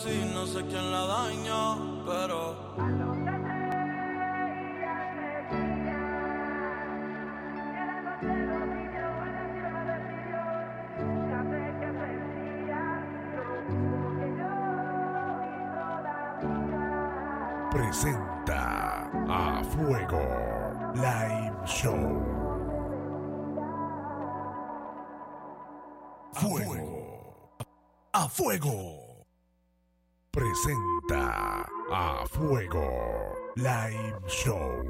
Así, no sé quién la dañó, pero presenta a Fuego Live Show. Fuego. A Fuego. Presenta a Fuego Live Show.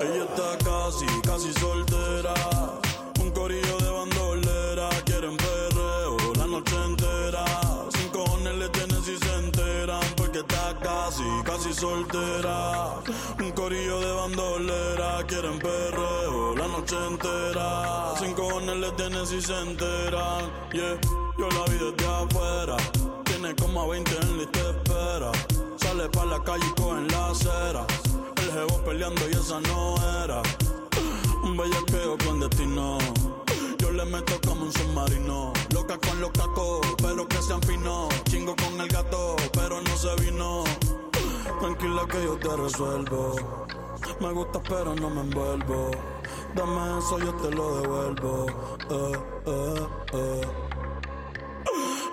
Ella está casi, casi soltera. Casi, casi soltera. Un corillo de bandolera. Quieren perreo la noche entera. Sin cojones le tienen si se enteran. Yeah, yo la vi desde afuera. Tiene como a 20 en lista de espera. Sale pa' la calle y coge en la acera. El jevo peleando y esa no era. Un bellaqueo clandestino. Yo le meto como un submarino. Loca con los cacos, pero que sean finos. Chingo con el gato, pero no se vino. Tranquila que yo te resuelvo. Me gusta, pero no me envuelvo. Dame eso, yo te lo devuelvo. Eh, eh, eh.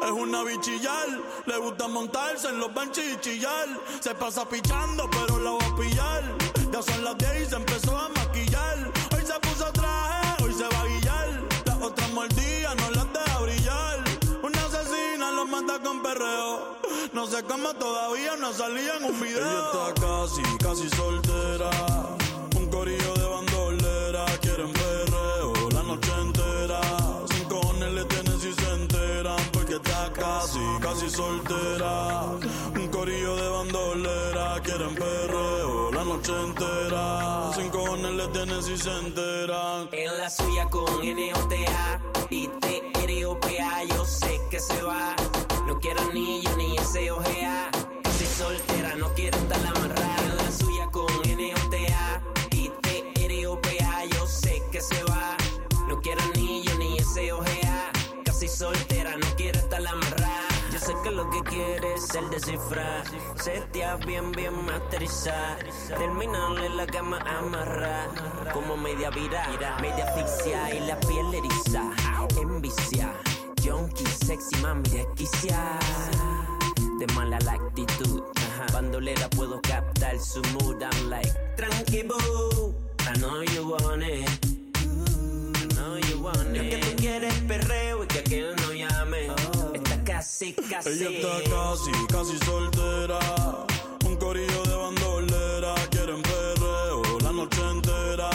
Es una bichillar, le gusta montarse en los benches y chillar. Se pasa pichando, pero la va a pillar. Ya son las 10 y se empezó a No sé cómo todavía no salía en un video. Ella está casi, casi soltera. Un corillo de bandolera. Quieren perreo la noche entera. Sin cojones le tienen si se enteran. Porque está casi, casi soltera. Un corillo de bandolera. Quieren perreo la noche entera. Sin cojones le tienen si se enteran. En la suya con N-O-T-A y T-R-O-P-A Yo sé el descifrar. Setear bien, bien masterizar. Terminar en la cama amarrar. Como media vira, media asfixia y la piel eriza. Envicia, junkie, sexy, mami, desquicia. De mala la actitud. Bandolera puedo captar su mood. I'm like, tranqui boo. I know you want it. I know you want it. que tú quieres perreo y que aquel no llame. Está casi, casi. Ella está casi, casi soltera. Un corillo de bandolera. Quieren perreo la noche entera.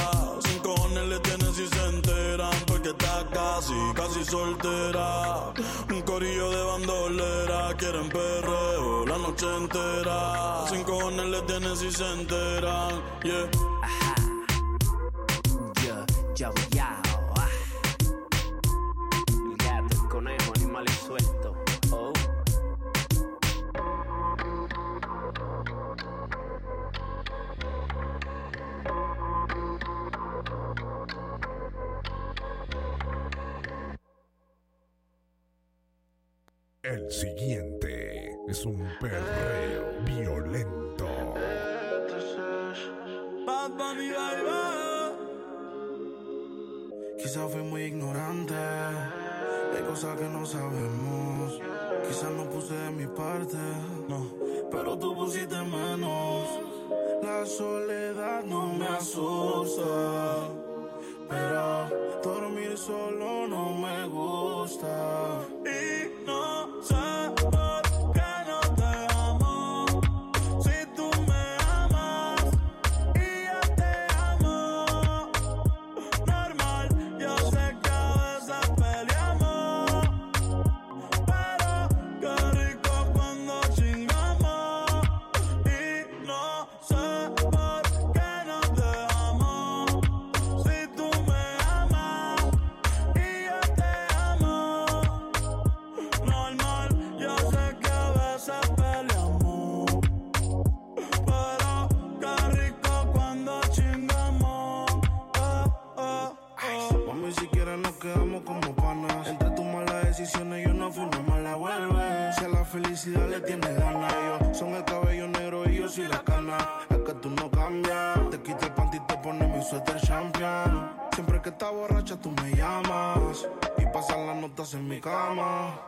Sin cojones le tienen si se enteran. Porque está casi, casi soltera. Un corillo de bandolera. Quieren perreo la noche entera. Sin cojones le tienen si se enteran. Yeah. Yo, yo, yo, ah. El El siguiente es un perreo violento. Bad Bunny, baby. Quizás fui muy ignorante, hay cosas que no sabemos. Quizás no puse de mi parte, no, pero tú pusiste menos. La soledad no me asusta, pero dormir solo no me gusta. Y felicidad le tienes ganas, yo son el cabello negro y yo soy la cana. Es que tú no cambias. Te quito el panty y te pones mi suéter champion. Siempre que estás borracha tú me llamas y pasan las notas en mi cama.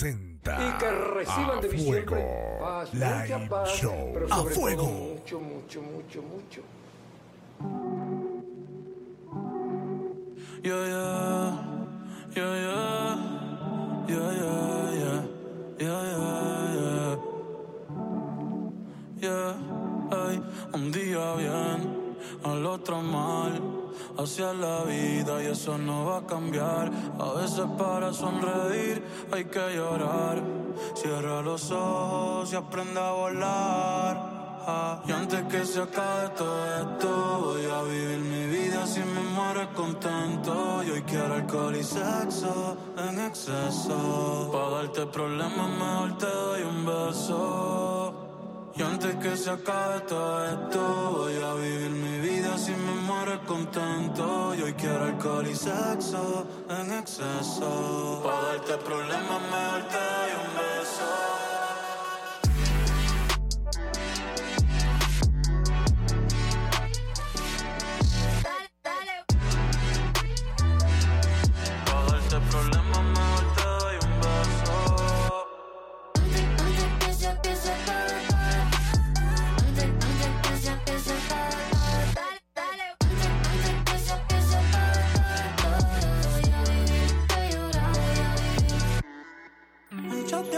Presenta y que reciban a de fuego paz, Live paz, Show. pero a sobre todo fuego. mucho, mucho, mucho, mucho. Yeah, yeah, yeah, yeah, yeah, yeah, yeah, yeah, yeah, yeah, yeah, ay, un día bien, al otro mal, hacia la vida y eso no va a cambiar. A veces para sonreír hay que llorar. Cierra los ojos y aprende a volar. Ah, Y antes que se acabe todo esto, voy a vivir mi vida si me muero contento. Y hoy quiero alcohol y sexo en exceso. Para darte problemas, mejor te doy un beso. Y antes que se acabe todo esto, voy a vivir mi vida si me muero contento. Y hoy quiero alcohol y sexo en exceso. Para darte problemas, te doy un beso.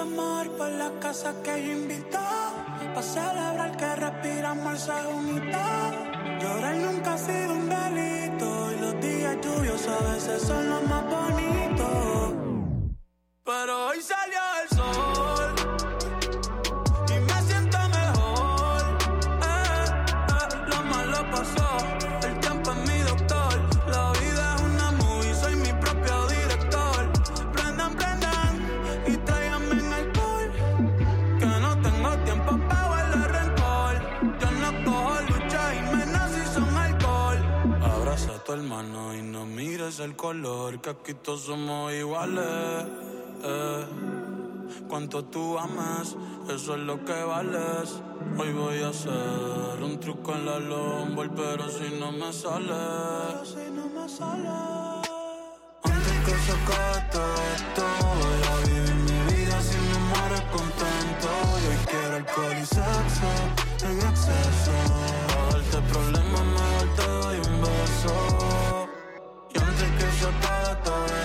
Amor por la casa que yo invitó. Pa' celebrar que respiramos el segundo. Llorar nunca ha sido un delito. Y los días lluviosos a veces son los más bonitos. Pero hoy salió el sol. El color. Que aquí todos somos iguales. eh. Cuanto tú amas, eso es lo que vales. Hoy voy a hacer un truco en la lomba, pero si no me sale. si no me sale. Antes que todo esto, voy a vivir mi vida si me muero contento. Y hoy quiero alcohol y sexo en exceso. around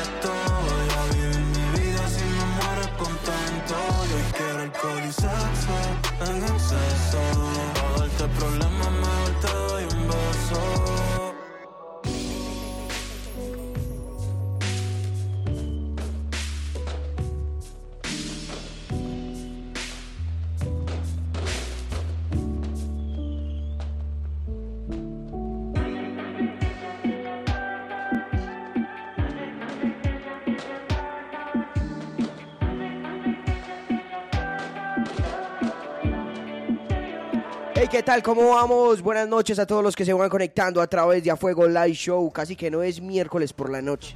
¿qué tal? ¿Cómo vamos? Buenas noches a todos los que se van conectando a través de A Fuego Live Show. Casi que no es miércoles por la noche.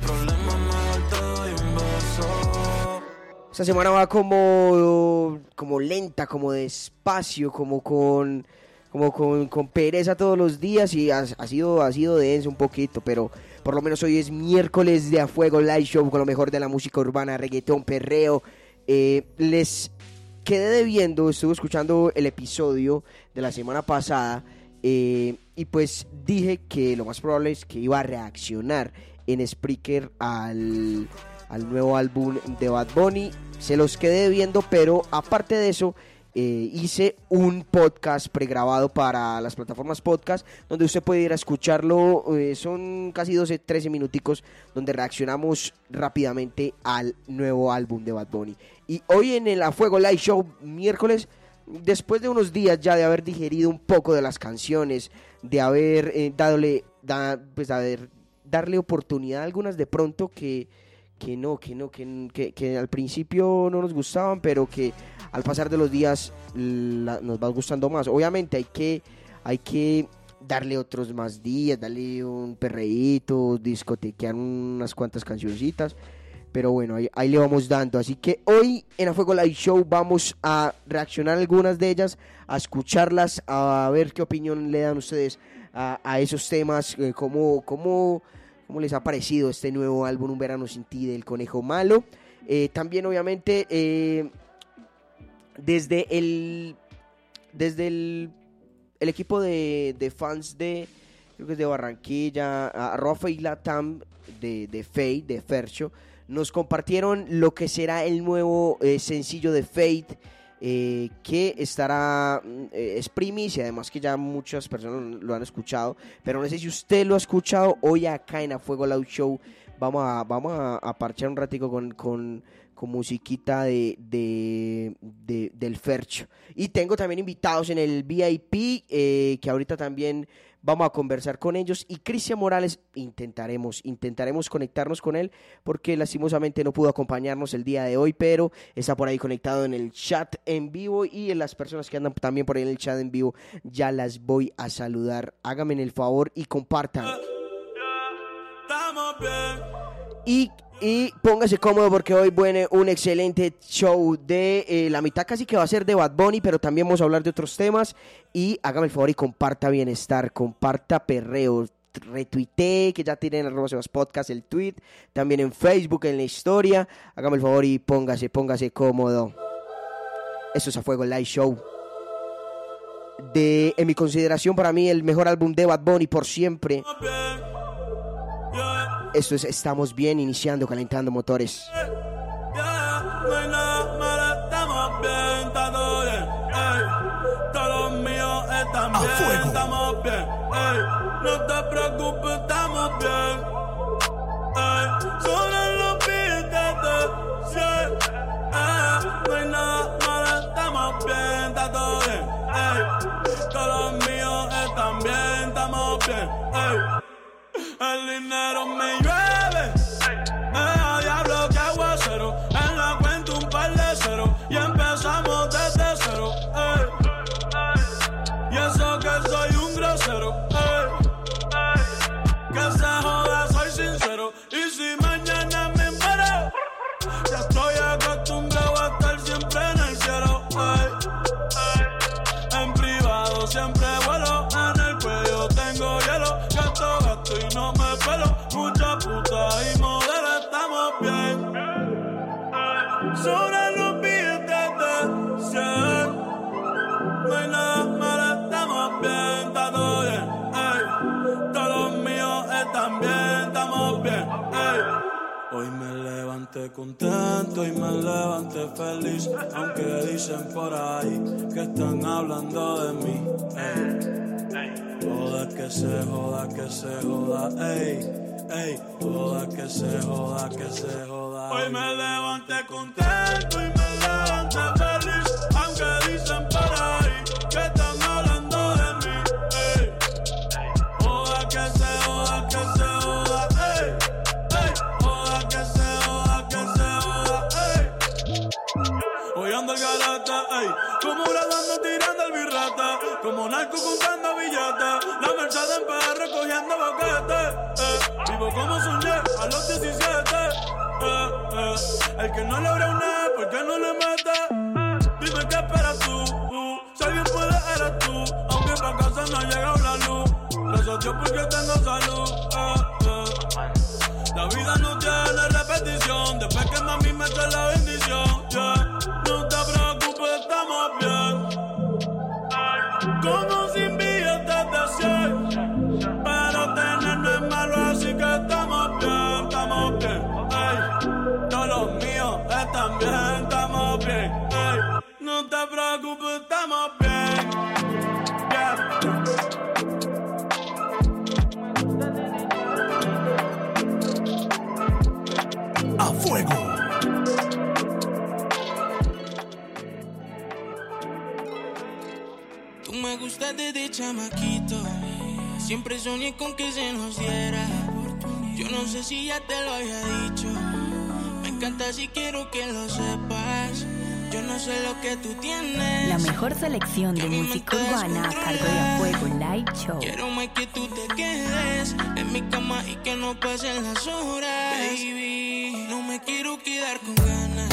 Esta semana va como, como lenta, como despacio, como con, como con, con pereza todos los días y ha, ha sido, ha sido denso un poquito, pero por lo menos hoy es miércoles de A Fuego Live Show con lo mejor de la música urbana, reggaetón, perreo. Eh, les quedé debiendo, estuve escuchando el episodio de la semana pasada eh, y pues dije que lo más probable es que iba a reaccionar en Spreaker al, al nuevo álbum de Bad Bunny. Se los quedé viendo, pero aparte de eso, eh, hice un podcast pregrabado para las plataformas podcast, donde usted puede ir a escucharlo. eh, son casi 12, 13 minuticos, donde reaccionamos rápidamente al nuevo álbum de Bad Bunny. Y hoy en el A Fuego Live Show, miércoles, después de unos días ya de haber digerido un poco de las canciones, de haber eh, dadole, da- pues a ver, darle oportunidad a algunas de pronto que, que no, que no, que, que- que al principio no nos gustaban, pero que al pasar de los días nos va gustando más. Obviamente hay que, hay que darle otros más días, darle un perreíto, discotequear unas cuantas cancioncitas. Pero bueno, ahí, le vamos dando. Así que hoy en A Fuego Live Show vamos a reaccionar algunas de ellas, a escucharlas, a ver qué opinión le dan ustedes a, a esos temas, eh, cómo, cómo, cómo les ha parecido este nuevo álbum Un Verano Sin Ti del Conejo Malo. Eh, también obviamente eh, desde el desde el, el equipo de, fans de creo que es de Barranquilla, a Rafa y Latam de, de de Fercho, nos compartieron lo que será el nuevo eh, sencillo de Fate. Eh, que estará, mm, eh, es primicia, además que ya muchas personas lo han escuchado, pero no sé si usted lo ha escuchado hoy acá en A Fuego Loud Show, vamos a, vamos a, a parchar un ratico con, con, con musiquita de, de, de- del Fercho. Y tengo también invitados en el VIP, eh, que ahorita también vamos a conversar con ellos. Y Cristian Morales, intentaremos, intentaremos conectarnos con él, porque lastimosamente no pudo acompañarnos el día de hoy, pero está por ahí conectado en el chat en vivo y en las personas que andan también por ahí en el chat en vivo, ya las voy a saludar. Háganme el favor y compartan. Y, y póngase cómodo porque hoy viene un excelente show de eh, la mitad casi que va a ser de Bad Bunny, pero también vamos a hablar de otros temas. Y hágame el favor y comparta bienestar, comparta perreo, retuitee, que ya tienen arroba Sebas podcast el tweet, también en Facebook, en la historia. Hágame el favor y póngase, póngase cómodo. Esto es A Fuego Live Show. De, en mi consideración, para mí, el mejor álbum de Bad Bunny por siempre. Esto es Estamos Bien, iniciando, calentando motores. No hay nada malo, estamos bien, está todo bien. Ey, todos los míos están bien, estamos bien. Ey, no te preocupes, estamos bien. Ey, sobre los beats sí. Ey, no hay nada malo, estamos bien, está todo bien. Ey, todos los míos están bien, estamos bien. Ey, el dinero me llueve. Levanté contento y me levanté feliz, aunque dicen por ahí que están hablando de mí. ey. Joda que se joda, que se joda, ey, ey. Joda que se joda, que se joda. Hoy me levanté contento y me comprando billetes, la Mercedes en PR cogiendo boquete, eh, vivo como soñé a los 17, eh, eh, el que no logra una, ¿por qué no le mete? Dime qué esperas tú, uh, si alguien puede eres tú, aunque para casa no ha llegado la luz, gracias a Dios porque tengo salud, eh. La vida no tiene repetición. Después que mami me trae la bendición. yeah. No te preocupes, estamos bien. Como sin billetes de 100. Pero tener no es malo, así que estamos bien, estamos bien. Ey, todos los míos están bien, estamos bien. ey. No te preocupes, estamos bien. Desde chamaquito. Siempre soñé con que se nos diera. Yo no sé si ya te lo había dicho. Me encanta si quiero que lo sepas. Yo no sé lo que tú tienes. La mejor selección de música urbana a cargo de Fuego Live Show. Quiero más que tú te quedes en mi cama y que no pasen las horas. Baby, no me quiero quedar con ganas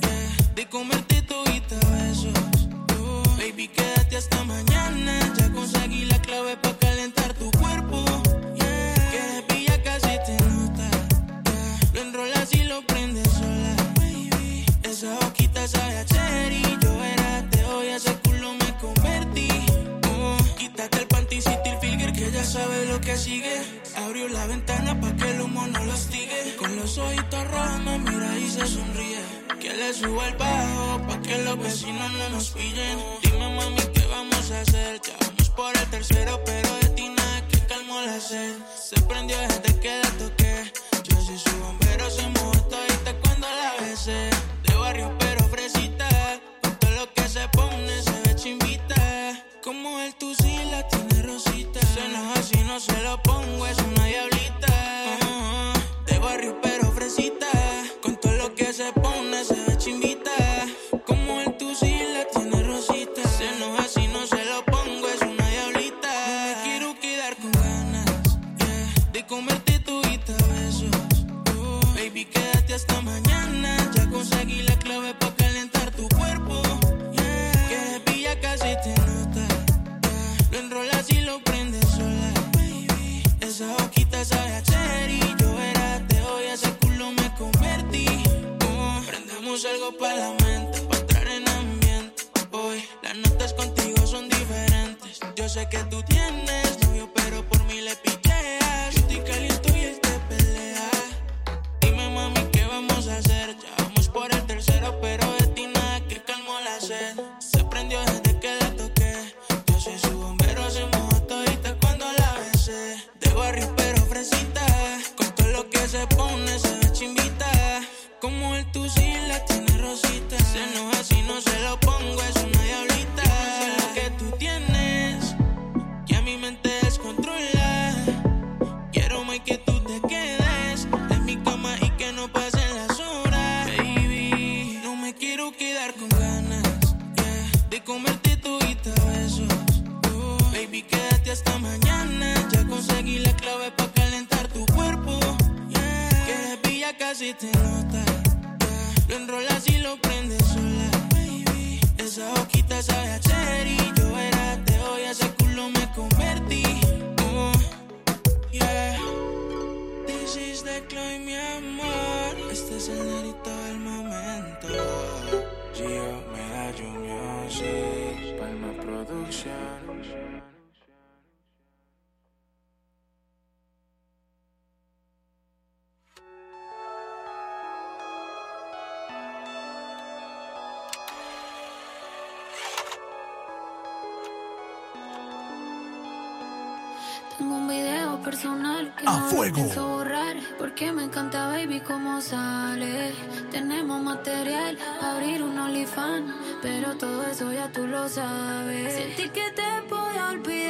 yeah, de comerte todita besos. Baby, quédate hasta mañana. Ya conseguí la clave para calentar tu cuerpo. Que pilla casi te nota. Lo enrolas y lo prendes sola. Baby, esa boquita sabe a cherry. Yo era de hoy, a ese culo me convertí. Oh, quítate el panticito y el filger que ya sabe lo que sigue. Abrió la ventana pa' que el humo no lo hostigue. Los ojitos rojos me mira y se sonríe. Que le suba el bajo pa' que los vecinos no nos pillen. Dime mami qué vamos a hacer. Ya vamos por el tercero, pero de ti nada que calmó la sed. Se prendió desde que la toqué. Yo soy su bombero, se mojó todita cuando la besé. De barrio pero fresita. Con todo lo que se pone se para la mente, para entrar en ambiente. Hoy las notas contigo son diferentes. Yo sé que tú tienes novio, pero por mí le piqueas. Yo estoy caliente lo enrolas y lo prendes sola. Baby, esa boquita sabe a personal que A fuego. borrar Porque me encanta baby cómo sale. Tenemos material, abrir un OnlyFans Pero todo eso ya tú lo sabes. Sentí que te podía olvidar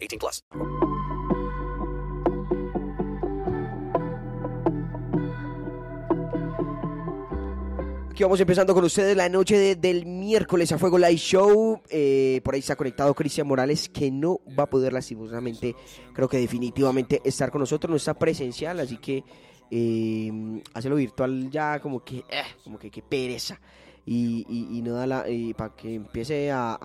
18 plus. Aquí vamos empezando con ustedes la noche de- del miércoles a Fuego Live Show. Eh, por ahí ha conectado Cristian Morales, que no va a poder lastimosamente, creo que definitivamente estar con nosotros. No está presencial, así que eh, hacerlo virtual ya como que, eh, como que, qué pereza. Y, y- no da la, para que empiece a-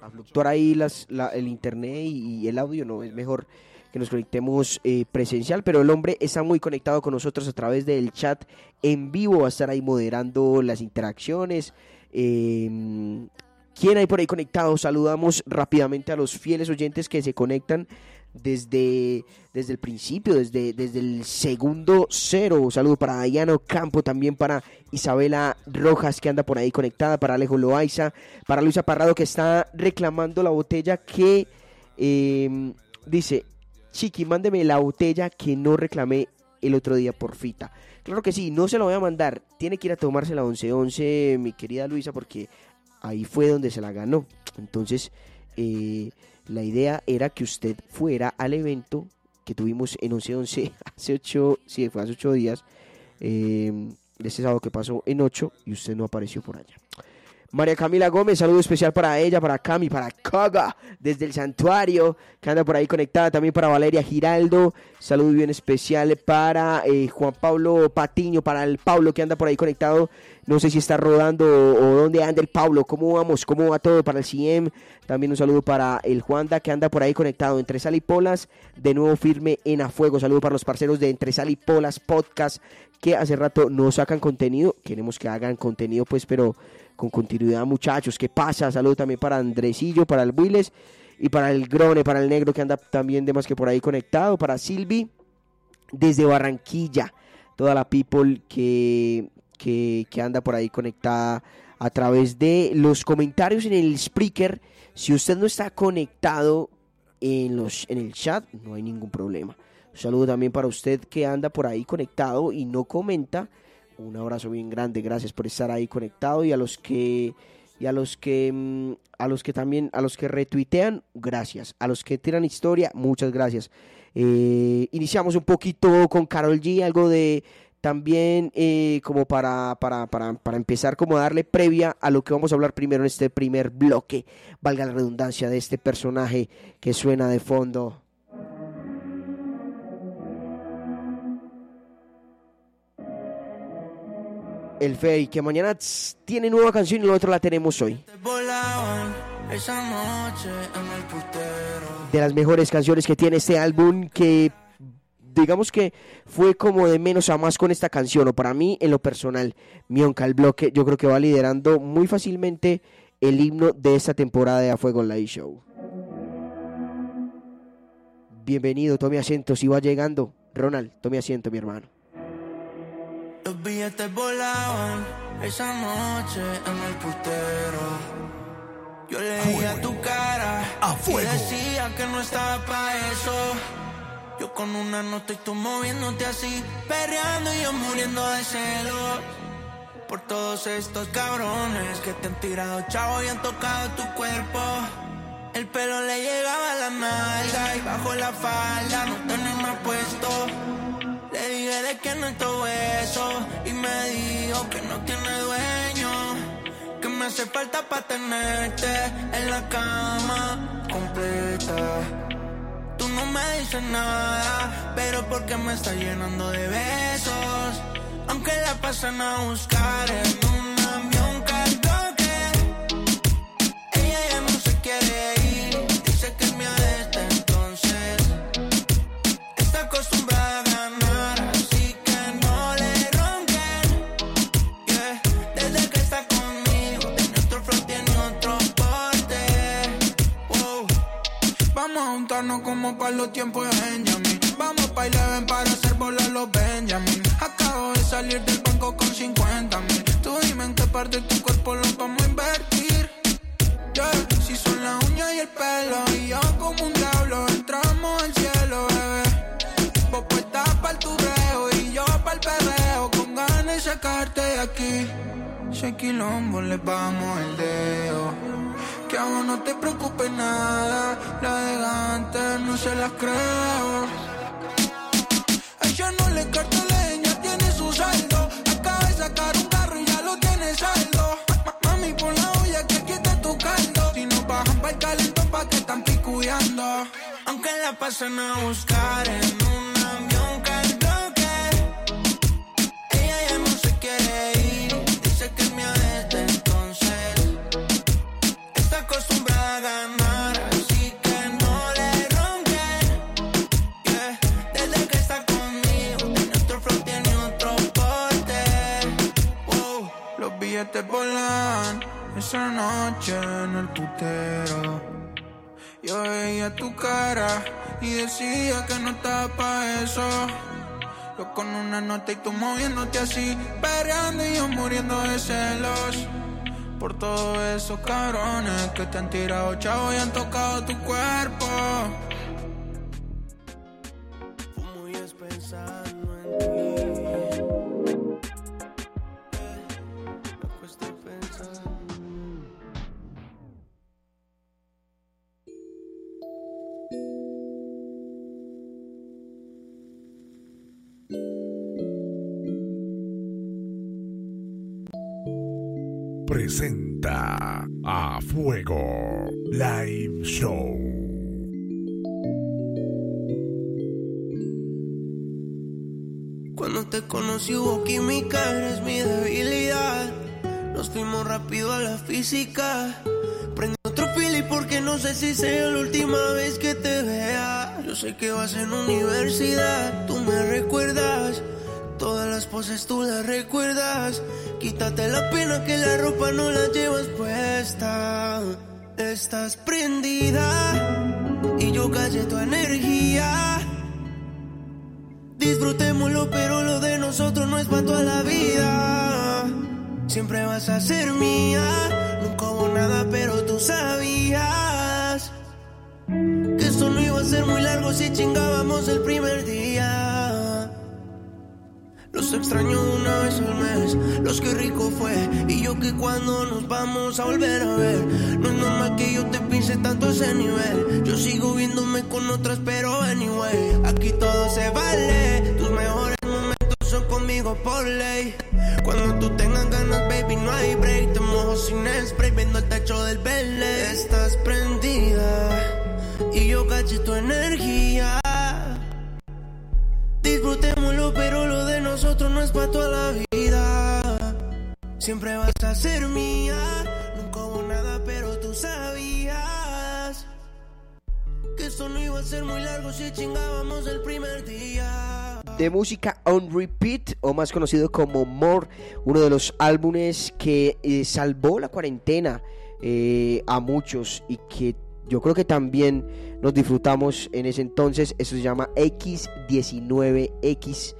a fluctuar ahí las, la- el internet y, el audio, no, es mejor que nos conectemos eh, presencial, pero el hombre está muy conectado con nosotros a través del chat en vivo, va a estar ahí moderando las interacciones. Eh, ¿Quién hay por ahí conectado? Saludamos rápidamente a los fieles oyentes que se conectan desde, desde el principio, desde, desde el segundo cero. Un saludo para Dayano Campo, también para Isabela Rojas que anda por ahí conectada, para Alejo Loaiza, para Luisa Parrado que está reclamando la botella que eh, dice, Chiqui, mándeme la botella que no reclamé el otro día por fita. Claro que sí, no se lo voy a mandar. Tiene que ir a tomarse la 11-11, mi querida Luisa, porque ahí fue donde se la ganó. Entonces, eh, la idea era que usted fuera al evento que tuvimos en 11-11 hace 8, sí, fue hace 8 días, eh, ese sábado que pasó en 8 y usted no apareció por allá. María Camila Gómez, saludo especial para ella, para Cami, para Kaga, desde el santuario, que anda por ahí conectada, también para Valeria Giraldo, saludo bien especial para eh, Juan Pablo Patiño, para el Pablo que anda por ahí conectado, no sé si está rodando o, dónde anda el Pablo, cómo vamos, cómo va todo para el CIEM, también un saludo para el Juanda que anda por ahí conectado entre Sal y Polas, de nuevo firme en A Fuego, saludo para los parceros de Entre Sal y Polas Podcast, que hace rato no sacan contenido, queremos que hagan contenido pues, pero con continuidad muchachos, ¿qué pasa? Saludo también para Andresillo, para el Willes y para el Grone, para el Negro que anda también de más que por ahí conectado, para Silvi desde Barranquilla, toda la people que, que, que anda por ahí conectada a través de los comentarios en el Spreaker. Si usted no está conectado en, los, en el chat, no hay ningún problema. Un saludo también para usted que anda por ahí conectado y no comenta. Un abrazo bien grande, gracias por estar ahí conectado y a los que Y a los que mm, a los que también a los que retuitean, gracias. A los que tiran historia, muchas gracias. Eh, iniciamos un poquito con Carol G, algo de también eh, como para, para, para, para empezar como a darle previa a lo que vamos a hablar primero en este primer bloque, valga la redundancia de este personaje que suena de fondo. El Fey, que mañana tss, tiene nueva canción y la otra la tenemos hoy. De las mejores canciones que tiene este álbum que digamos que fue como de menos a más con esta canción, o para mí en lo personal, Mionca, el bloque, yo creo que va liderando muy fácilmente el himno de esta temporada de A Fuego Live Show. Bienvenido, tome asiento, si va llegando. Ronald, tome asiento, mi hermano. Los billetes volaban esa noche en el putero. Yo leía tu cara y decía que no estaba pa' eso. Yo con una nota y tú moviéndote así, perreando y yo muriendo de celos. Por todos estos cabrones que te han tirado chavo y han tocado tu cuerpo. El pelo le llegaba a la nalga y bajo la falda no tenés más puesto. Le dije de que no es todo eso y me dijo que no tiene dueño. Que me hace falta para tenerte en la cama completa. Tú no me dices nada, pero porque me está llenando de besos. Aunque la pasan a buscar en un Juntarnos como para los tiempos de Benjamin. Vamos pa' ven para hacer volar los Benjamin. Acabo de salir del banco con 50 mil. Tú dime en qué parte de tu cuerpo lo vamos a invertir. Yeah. Si son las uñas y el pelo, y yo como un diablo, entramos al cielo, bebé. Vos puestas pa'l turreo y yo pa'l perreo, con ganas de sacarte de aquí. Si quilombo le vamos el dedo. Que a no te preocupes nada, la de antes no se las creo. A ella no le carta leña, tiene su saldo. Acaba de sacar un carro y ya lo tiene saldo. Ma- Mami, pon la olla que aquí está tu caldo. Si no bajan pa' el calentón, pa' que están picudeando. Aunque la pasan a buscar en un Billetes volan esa noche en el putero. Yo veía tu cara y decía que no estaba pa' eso. Yo con una nota y tú moviéndote así, perreando y yo muriendo de celos. Por todos esos cabrones que te han tirado chavo y han tocado tu cuerpo. Presenta a Fuego Live Show. Cuando te conocí hubo química, eres mi debilidad. Nos fuimos rápido a la física. Prende otro pili porque no sé si sea la última vez que te vea. Yo sé que vas en universidad, tú me recuerdas. Poses tú las recuerdas. Quítate la pena que la ropa no la llevas puesta. Estás prendida y yo callé tu energía. Disfrutémoslo, pero lo de nosotros no es para toda la vida. Siempre vas a ser mía. Nunca hubo nada, pero tú sabías que esto no iba a ser muy largo si chingábamos el primer día. Extraño una vez al mes. Los que rico fue. Y yo que cuando nos vamos a volver a ver. No es normal que yo te piense tanto a ese nivel. Yo sigo viéndome con otras, pero anyway. Aquí todo se vale. Tus mejores momentos son conmigo por ley. Cuando tú tengas ganas, baby, no hay break. Te mojo sin spray, viendo el techo del verde. Estás prendida y yo caché tu energía. Disfrutémoslo, pero nosotros no es para toda la vida. Siempre vas a ser mía. Nunca hubo nada, pero tú sabías que esto no iba a ser muy largo si chingábamos el primer día. de música on repeat o más conocido como More, uno de los álbumes que eh, salvó la cuarentena eh, a muchos y que yo creo que también nos disfrutamos en ese entonces. Eso se llama X19X.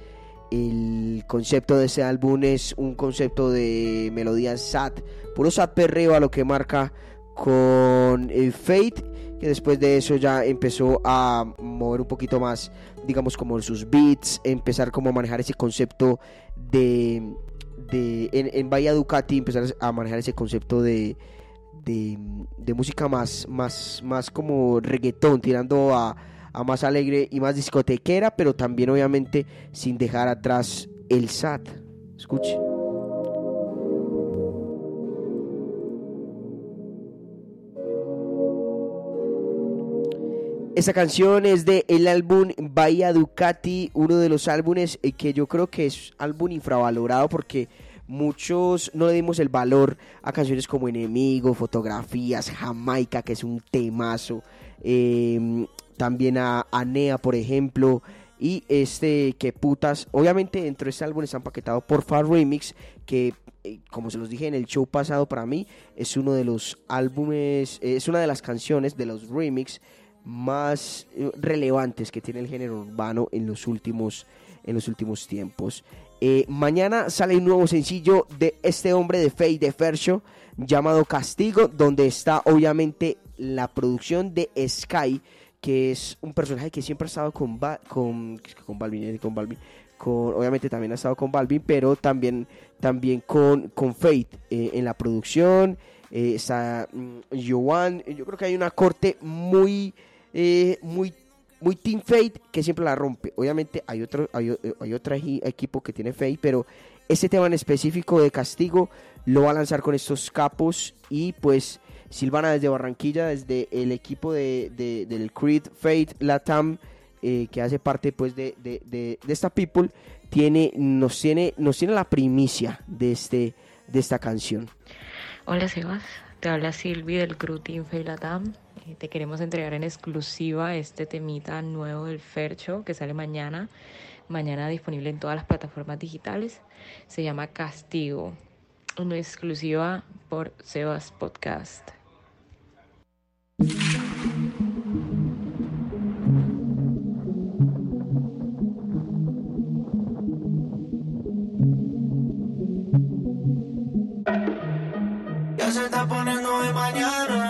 El concepto de ese álbum es un concepto de melodías sad, puro sad perreo a lo que marca con eh, Fate, que después de eso ya empezó a mover un poquito más, digamos, como sus beats, empezar como a manejar ese concepto de, de en, en Bahía Ducati, empezar a manejar ese concepto de, de, de música más, más, más como reggaetón, tirando a, a más alegre y más discotequera, pero también obviamente sin dejar atrás el SAT. Escuche. Esta canción es de el álbum Bahía Ducati, uno de los álbumes eh, que yo creo que es álbum infravalorado porque muchos no le dimos el valor a canciones como Enemigo, Fotografías, Jamaica, que es un temazo, eh, también a Anea, por ejemplo, y este que putas, obviamente dentro de este álbum está empaquetado por Far Remix, que eh, como se los dije en el show pasado para mí, es uno de los álbumes, eh, es una de las canciones de los remix más eh, relevantes que tiene el género urbano en los últimos, en los últimos tiempos. Mañana sale un nuevo sencillo de este hombre de Faye de Fercho llamado Castigo, donde está obviamente la producción de Sky, que es un personaje que siempre ha estado con, Ba- con, con Balvin, eh, con Balvin, con, obviamente también ha estado con Balvin, pero también, también con, con Fate eh, en la producción. eh, está mm, Joan, yo creo que hay una corte muy, eh, muy muy Team Fate que siempre la rompe. Obviamente hay otro, hay, hay otro equipo que tiene Fate, pero este tema en específico de castigo lo va a lanzar con estos capos y pues Silvana desde Barranquilla, desde el equipo de, de- del Creed Fate Latam, eh, que hace parte pues de, de- esta people, tiene, nos tiene, nos tiene la primicia de este, de esta canción. Hola Sebas, te habla Silvi del crew Team Feilatam. Eh, Te queremos entregar en exclusiva este temita nuevo del Fercho que sale mañana. Mañana disponible en todas las plataformas digitales. Se llama Castigo. Una exclusiva por Sebas Podcast. De mañana.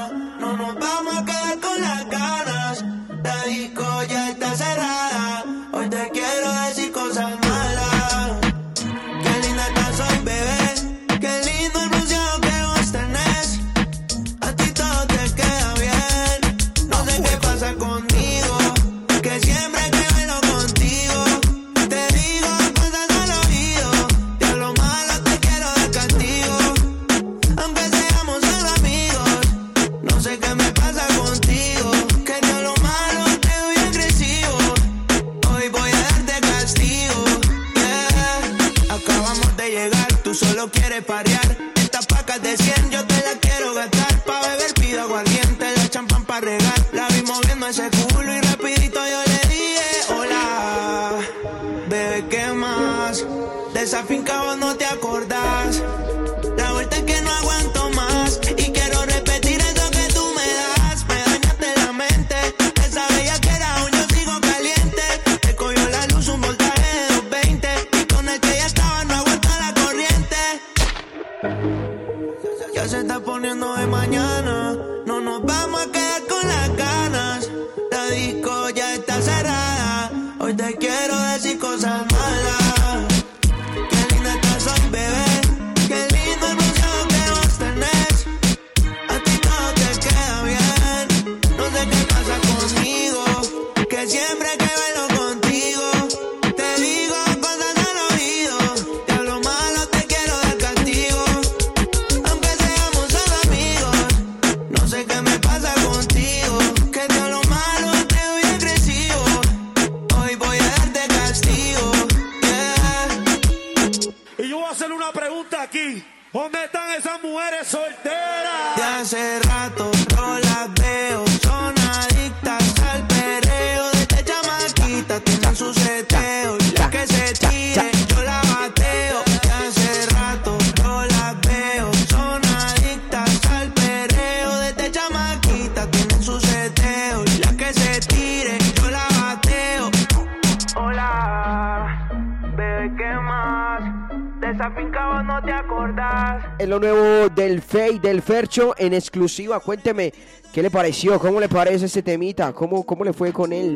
Lo nuevo del Fey, del Fercho, en exclusiva. Cuénteme, ¿qué le pareció? ¿Cómo le parece este temita? ¿Cómo, cómo le fue con él?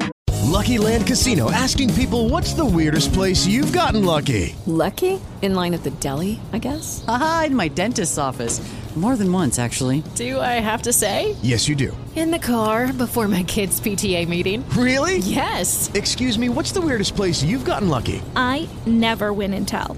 Lucky Land Casino asking people what's the weirdest place you've gotten lucky? Lucky? In line at the deli, I guess? Aha, in my dentist's office. More than once, actually. Do I have to say? Yes, you do. In the car before my kids' PTA meeting. Really? Yes. Excuse me, what's the weirdest place you've gotten lucky? I never win and tell.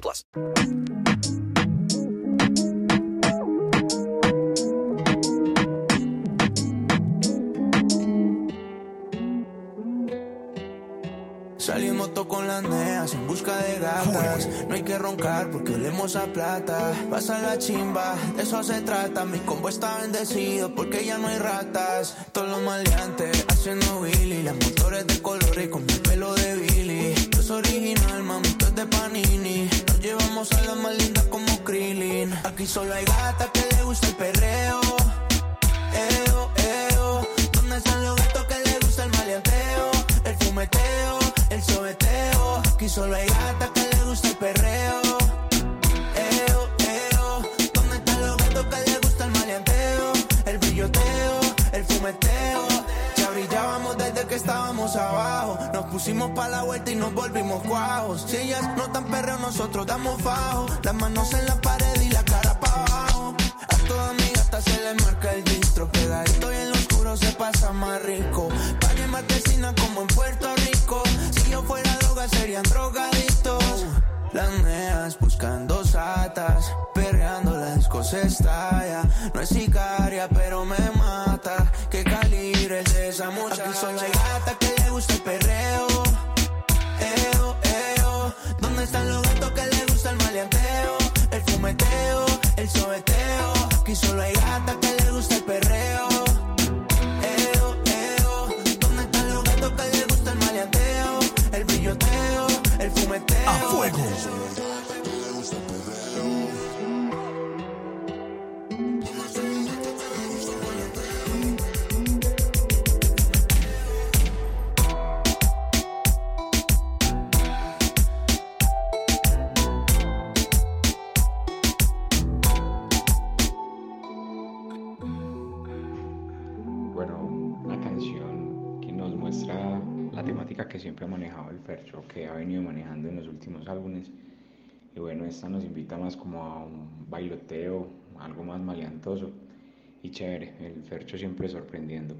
plus. Salimos todos con las neas en busca de gatas. No hay que roncar porque olemos a plata. Pasa la chimba, de eso se trata. Mi combo está bendecido porque ya no hay ratas. Todos los maleantes haciendo Willy. Las motores de color y con mi pelo de Billy. Yo soy original, mami, tú es de Panini. Llevamos a las más lindas como Krillin. Aquí solo hay gatas que le gusta el perreo. Eo, eo. ¿Dónde están los gatos que le gusta el maleanteo? El fumeteo, el sobeteo. Aquí solo hay gatas que le gusta el perreo. Eo, eo. ¿Dónde están los gatos que le gusta el maleanteo? El brilloteo, el fumeteo. Ya brillábamos desde que estábamos abajo. Pusimos pa' la vuelta y nos volvimos cuajos. Si ellas no tan perreo, nosotros damos fajo. Las manos en la pared y la cara pa' abajo. A toda mi gata se le marca el distro. Pegadito y en lo oscuro se pasa más rico. Calle en marquesina como en Puerto Rico. Si yo fuera droga, serían drogadictos. Las neas buscando satas, perreando la disco se estalla. No es sicaria, pero me mata. ¿Qué calibre es esa muchacha? Aquí solo hay gata que le gusta el perreo. Están los gatos que le gusta el maleanteo? El fumeteo, el sobeteo. Aquí solo hay gata que que siempre ha manejado el Fercho, que ha venido manejando en los últimos álbumes. Y bueno, esta nos invita más como a un bailoteo, algo más maleantoso y chévere. El Fercho siempre sorprendiendo.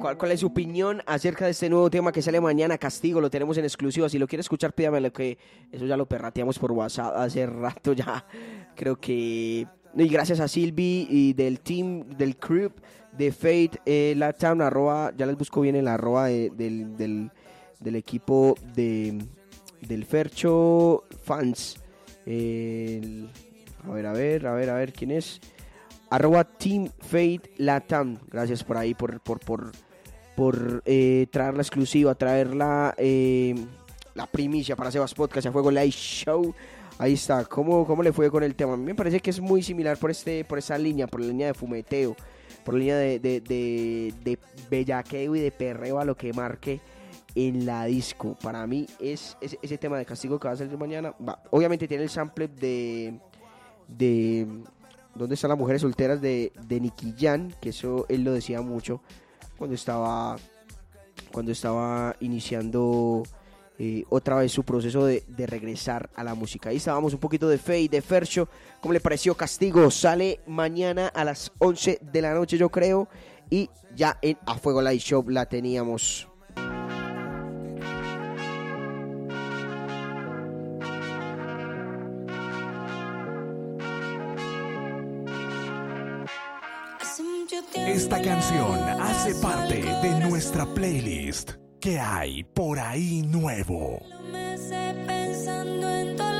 ¿Cuál, ¿Cuál es su opinión acerca de este nuevo tema que sale mañana? Castigo, lo tenemos en exclusiva. Si lo quiere escuchar, pídamelo, que eso ya lo perrateamos por WhatsApp hace rato ya. Creo que... Y gracias a Silvi y del team, del crew de Fate eh, Latam, arroba, ya les busco bien el arroba de- del, del, del equipo de, del Fercho Fans. A ver, a ver, a ver, a ver, ¿quién es? arroba Team Fate Latam. Gracias por ahí, por, por, por, por eh, traer la exclusiva, traer la, eh, la primicia para Sebas Podcast, a Fuego Live Show. Ahí está, ¿Cómo, ¿cómo le fue con el tema? A mí me parece que es muy similar por, este, por esa línea, por la línea de fumeteo, por la línea de, de, de, de bellaqueo y de perreo a lo que marque en la disco. Para mí es ese, tema de castigo que va a salir mañana. va, obviamente tiene el sample de, de ¿Dónde están las mujeres solteras de, de Nicky Jam? Que eso él lo decía mucho cuando estaba, cuando estaba iniciando eh, otra vez su proceso de, de regresar a la música. Ahí estábamos un poquito de Faye, de Fercho. ¿Cómo le pareció Castigo? Sale mañana a las 11 de la noche, yo creo. Y ya en A Fuego Live Shop la teníamos. Esta canción hace parte de nuestra playlist. ¿Qué hay por ahí nuevo? meses pensando en tu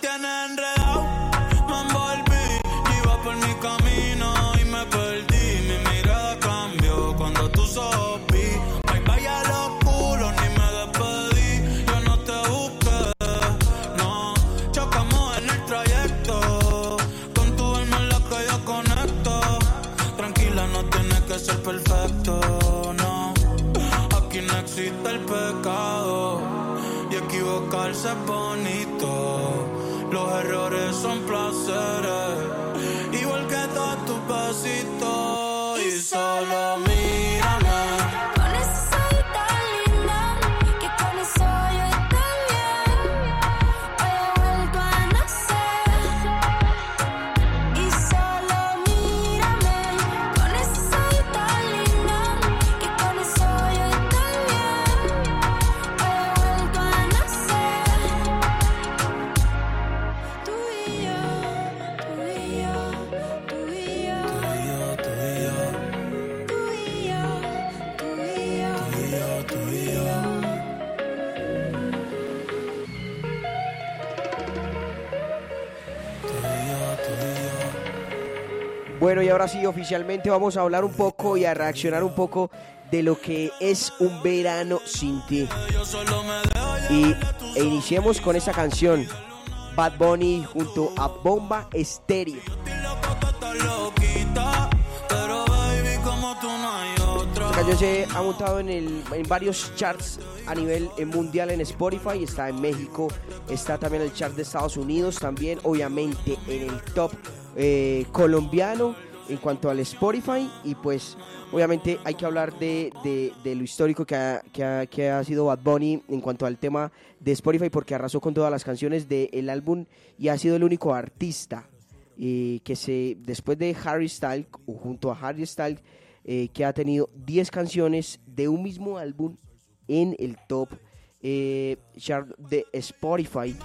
tienes enredado, me envolví, iba por mi camino y me perdí. Mi mirada cambió cuando tú sopí. Bye bye a los culos, ni me despedí. Yo no te busqué, no. Chocamos en el trayecto. Con tu alma en la que yo conecto. Tranquila, no tienes que ser perfecto, no. Aquí no existe el pecado. Y equivocarse es ahora sí, oficialmente vamos a hablar un poco y a reaccionar un poco de lo que es un verano sin ti. Y e iniciemos con esa canción, Bad Bunny junto a Bomba Estéreo. Esta canción se ha montado en, el- en varios charts a nivel eh, mundial en Spotify, está en México, está también el chart de Estados Unidos, también obviamente en el top eh, colombiano en cuanto al Spotify y pues obviamente hay que hablar de, de- de lo histórico que ha, que, ha, que ha sido Bad Bunny en cuanto al tema de Spotify porque arrasó con todas las canciones del álbum y ha sido el único artista eh, que se después de Harry Styles o junto a Harry Styles eh, que ha tenido 10 canciones de un mismo álbum en el top eh, de Spotify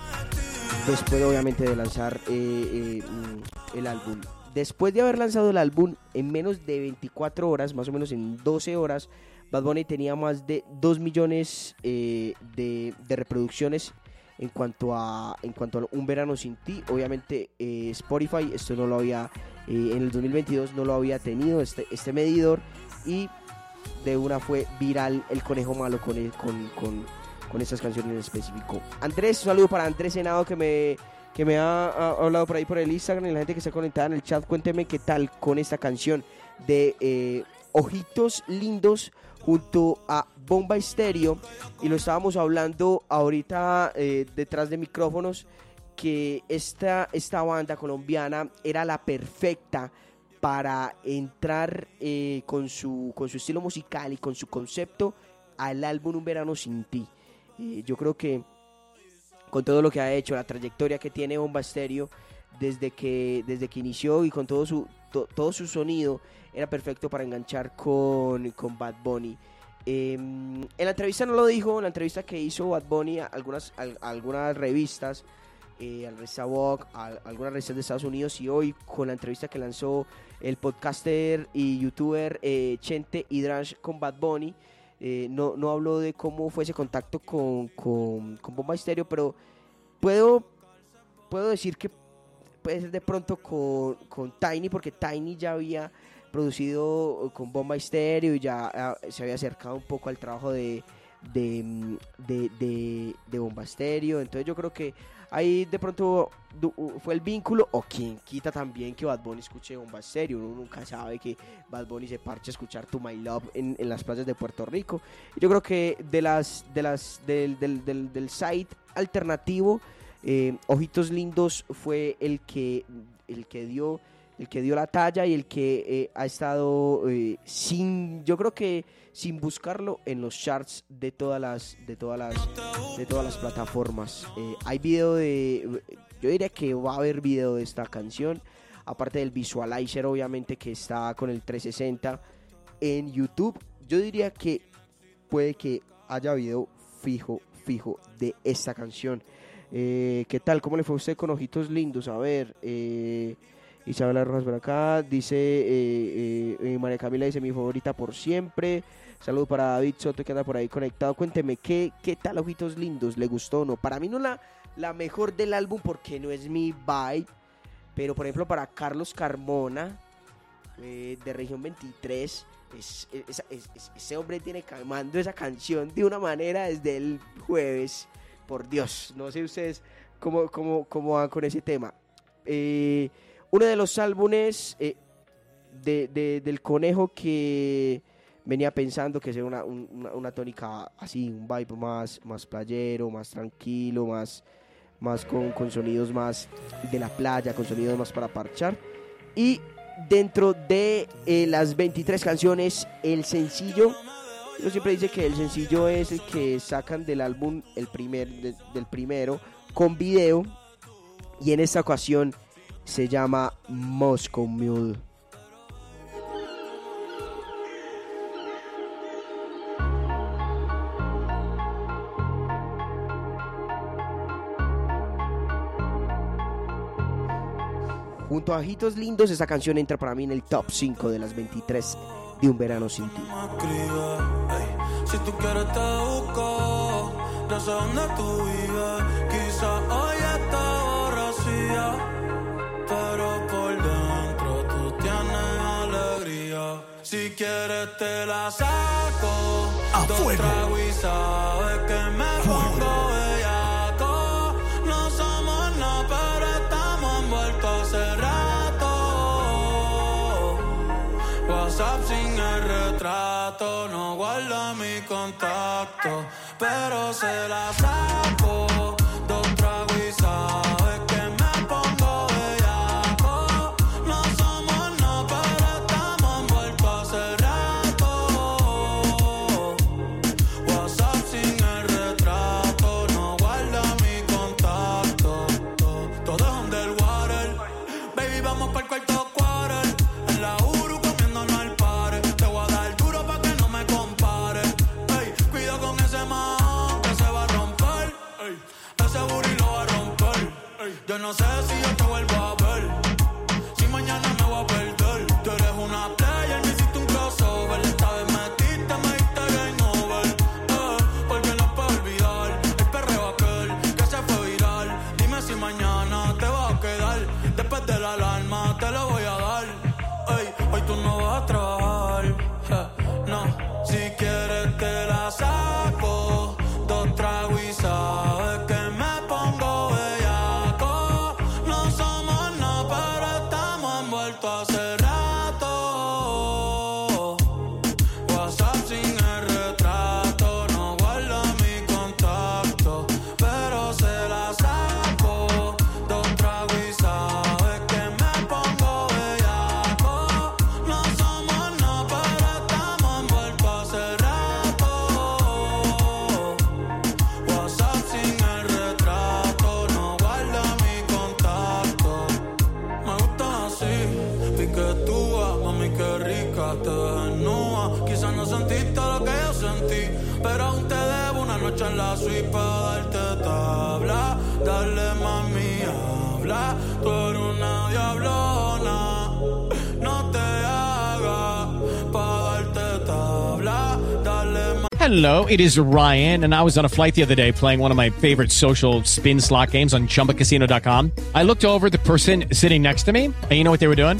después obviamente de lanzar el álbum después de haber lanzado el álbum en menos de 24 horas más o menos en 12 horas Bad Bunny tenía más de 2 millones eh, de, reproducciones en cuanto a en cuanto a un verano sin ti. Obviamente eh, Spotify esto no lo había eh, en el 2022 no lo había tenido este este medidor y de una fue viral el conejo malo con el- con, con, con estas canciones en específico. Andrés un saludo para Andrés Senado que me que me ha, ha hablado por ahí por el Instagram y la gente que está conectada en el chat cuénteme qué tal con esta canción de eh, Ojitos Lindos junto a Bomba Estéreo y lo estábamos hablando ahorita eh, detrás de micrófonos que esta, esta banda colombiana era la perfecta para entrar eh, con, su, con su estilo musical y con su concepto al álbum Un Verano Sin Ti. Yo creo que con todo lo que ha hecho, la trayectoria que tiene Bomba Estéreo desde que, desde que inició y con todo su, to- todo su sonido, era perfecto para enganchar con, con Bad Bunny. Eh, en la entrevista no lo dijo, en la entrevista que hizo Bad Bunny a algunas, algunas revistas, eh, al Vogue, a, algunas revistas de Estados Unidos y hoy con la entrevista que lanzó el podcaster y youtuber eh, Chente Hidrash con Bad Bunny, eh, no, no habló de cómo fue ese contacto con, con, Bomba Estéreo, pero puedo, puedo decir que puede ser de pronto con, con Tiny, porque Tiny ya había producido con Bomba Estéreo y ya ah, se había acercado un poco al trabajo de, de, mm, de, de- de Bomba Estéreo. Entonces yo creo que ahí de pronto fue el vínculo, o quien quita también que Bad Bunny escuche Bomba Estéreo. Uno nunca sabe que Bad Bunny se parche a escuchar To My Love en, las playas de Puerto Rico. Yo creo que de las, de las, del, del, del, del site alternativo, eh, Ojitos Lindos fue el que, el que dio el que dio la talla y el que eh, ha estado eh, sin yo creo que sin buscarlo en los charts de todas las de todas las de todas las plataformas Eh, hay video de yo diría que va a haber video de esta canción aparte del visualizer obviamente que está con el 360 en YouTube yo diría que puede que haya video fijo fijo de esta canción ¿Qué tal? ¿Cómo le fue a usted con Ojitos Lindos? A ver, Isabela Rojas por acá, dice, eh, eh, eh, María Camila dice mi favorita por siempre. Saludo para David Soto que anda por ahí conectado. Cuénteme, ¿qué, qué tal Ojitos Lindos? ¿Le gustó o no? Para mí no la, la mejor del álbum porque no es mi vibe. Pero por ejemplo para Carlos Carmona, de Región 23, es, es- es- es- ese hombre tiene calmando esa canción de una manera desde el jueves. Por Dios, no sé ustedes cómo, cómo, cómo van con ese tema. Eh, uno de los álbumes eh, de- de- del conejo que venía pensando que sea una, un- una, tónica así, un vibe más, más playero, más tranquilo, más, más con, con sonidos más de la playa, con sonidos más para parchar. Y dentro de eh, las 23 canciones, el sencillo, yo siempre dice que el sencillo es el que sacan del álbum, el primer, de- del primero, con video. Y en esta ocasión se llama Moscow Mule. Junto a Ojitos Lindos, esa canción entra para mí en el top 5 de las 23 de Un Verano Sin Ti. Si tú quieres te busco, no sé dónde tú vives. Hoy está borracía, Si quieres te la saco, A dos fuego. tragos y sabes que me pongo bellaco. No somos nada, pero estamos envueltos hace rato. WhatsApp sin el retrato, no guarda mi contacto, pero se la saco. Darte tabla. Dale mami, habla. Tú eres una diablona. No te hagas darte tabla. Dale. Hello, it is Ryan, and I was on a flight the other day playing one of my favorite social spin slot games on chumbacasino.com. I looked over the person sitting next to me, and you know what they were doing?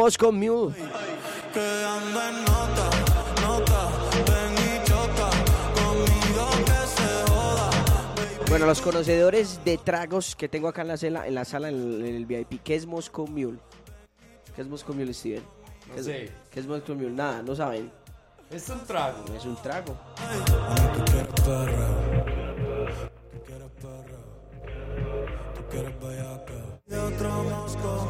Moscow Mule. que anda en nota, nota, ven y choca, conmigo que se joda. Bueno, los conocedores de tragos que tengo acá en la sala, en la sala, en el, en el VIP, ¿qué es Moscow Mule? ¿Qué es Moscow Mule, Steven? No ¿Qué es- sé. ¿Qué es Moscow Mule? Nada, no saben. Es un trago. Es un trago. Tú quieres perreo, tú quieres perreo, tú quieres bellaca. De otro Moscow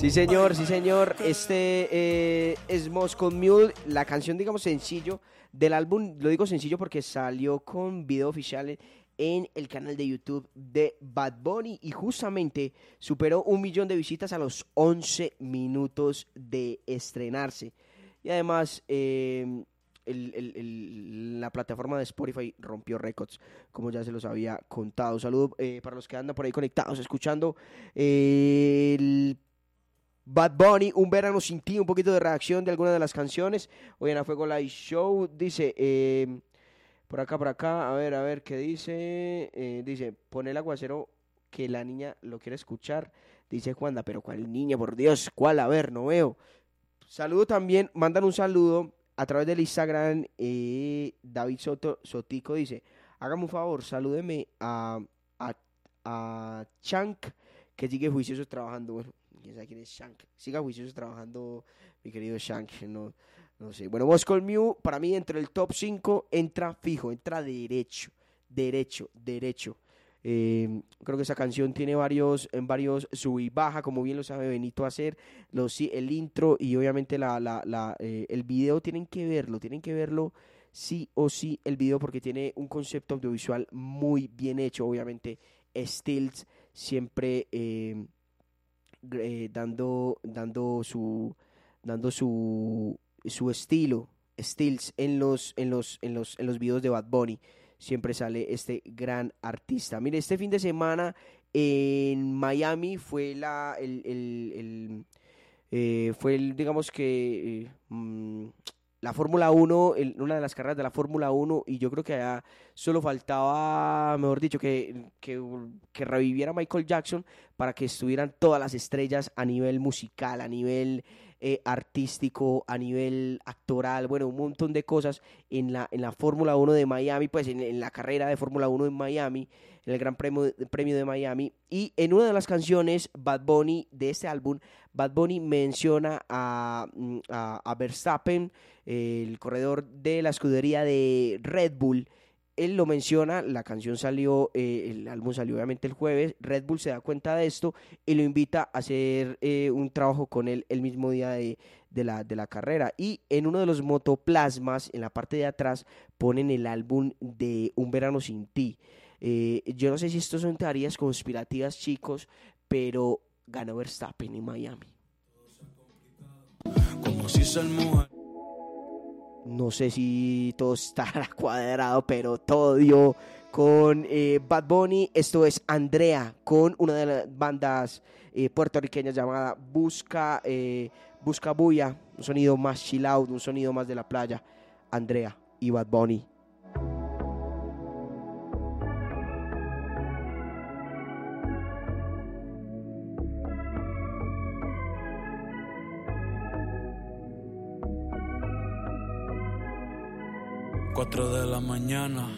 Sí, señor, sí, señor. Este eh, es Moscow Mule, la canción, digamos, sencillo del álbum. Lo digo sencillo porque salió con video oficial en el canal de YouTube de Bad Bunny y justamente superó un millón de visitas a los 11 minutos de estrenarse. Y además, eh, la plataforma de Spotify rompió récords, como ya se los había contado. Un saludo eh, para los que andan por ahí conectados, escuchando el Bad Bunny, Un Verano Sin Ti, un poquito de reacción de algunas de las canciones. Hoy en A Fuego Live Show dice, eh, por acá, por acá, a ver, a ver, ¿qué dice? Eh, dice, pon el aguacero que la niña lo quiere escuchar. Dice Juanda, pero ¿cuál niña? Por Dios, ¿cuál? A ver, no veo. Saludo también, mandan un saludo a través del Instagram. eh, David Soto Sotico dice, hágame un favor, salúdeme a, a, a Chank, que sigue juicioso trabajando. Quién sabe quién es Shank. Siga juicioso trabajando, mi querido Shank. No, no sé. Bueno, Moscow Mew, para mí, entre el top 5 entra fijo, entra derecho, derecho, derecho. Eh, creo que esa canción tiene varios, en varios sub y baja, como bien lo sabe Benito hacer. Los, el intro y obviamente la, la, la, eh, el video tienen que verlo, tienen que verlo sí o sí el video porque tiene un concepto audiovisual muy bien hecho. Obviamente, Stills siempre gr- eh, dando, dando su dando su, su estilo, Stills en los, en los, en los, en los videos de Bad Bunny. Siempre sale este gran artista. Mire, este fin de semana en Miami fue la el, el- eh, fue el, digamos que eh, mm, la Fórmula 1, el- una de las carreras de la Fórmula 1, y yo creo que allá solo faltaba, mejor dicho, que, que, que reviviera Michael Jackson para que estuvieran todas las estrellas a nivel musical, a nivel eh, artístico, a nivel actoral, bueno, un montón de cosas en la, en la Fórmula 1 de Miami, pues en, la carrera de Fórmula 1 en Miami, en el Gran Premio, Premio de Miami. Y en una de las canciones, Bad Bunny, de este álbum, Bad Bunny menciona a, mm, a, a Verstappen, el corredor de la escudería de Red Bull. Él lo menciona, la canción salió, eh, el álbum salió obviamente el jueves, Red Bull se da cuenta de esto y lo invita a hacer eh, un trabajo con él el mismo día de, de la, de la carrera. Y en uno de los motoplasmas, en la parte de atrás, ponen el álbum de Un Verano Sin Ti. Eh, yo no sé si esto son teorías conspirativas, chicos, pero ganó Verstappen en Miami. Como si. No sé si todo estará cuadrado, pero todo dio con eh, Bad Bunny. Esto es Andrea con una de las bandas eh, puertorriqueñas llamada Busca, eh, Busca Bulla. Un sonido más chill out, un sonido más de la playa. Andrea y Bad Bunny. Cuatro de la mañana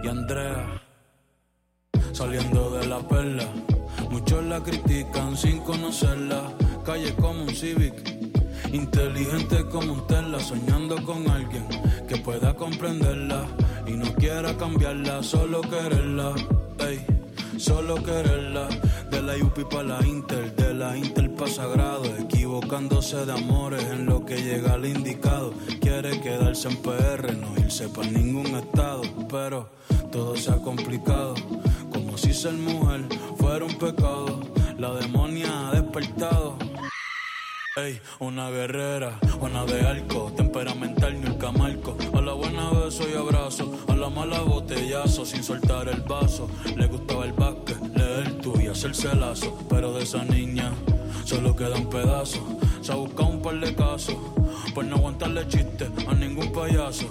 y Andrea saliendo de la perla. Muchos la critican sin conocerla. Calle como un Civic, inteligente como un Tesla, soñando con alguien que pueda comprenderla y no quiera cambiarla, solo quererla. Ey, solo quererla. De la UPI para la Inter, de la Inter para Sagrado, equivocándose de amores en lo que llega al indicado. Quiere quedarse en PR, no irse para ningún estado, pero todo se ha complicado. Como si ser mujer fuera un pecado, la demonia ha despertado. Ey, una guerrera, una de arco, temperamental ni el camarco. A la buena beso y abrazo, a la mala botellazo, sin soltar el vaso. Le gustaba el básquet, leer tú y hacerse lazo. Pero de esa niña solo queda un pedazo. Se ha buscado un par de casos, por no aguantarle chiste a ningún payaso.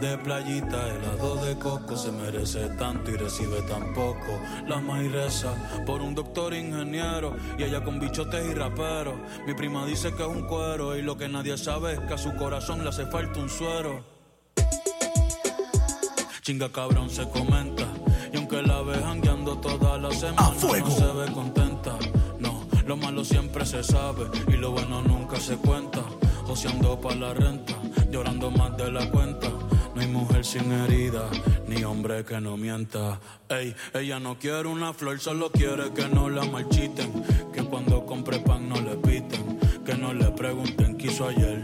De playita, helado de coco, se merece tanto y recibe tan poco. La maíz reza por un doctor ingeniero y ella con bichotes y raperos. Mi prima dice que es un cuero y lo que nadie sabe es que a su corazón le hace falta un suero. Chinga cabrón se comenta y aunque la ve jangueando toda la semana no se ve contenta. No, lo malo siempre se sabe y lo bueno nunca se cuenta. Joseando pa' la renta, llorando más de la cuenta. No hay mujer sin herida, ni hombre que no mienta. Ey, ella no quiere una flor, solo quiere que no la marchiten. Que cuando compre pan no le piten, que no le pregunten qué hizo ayer.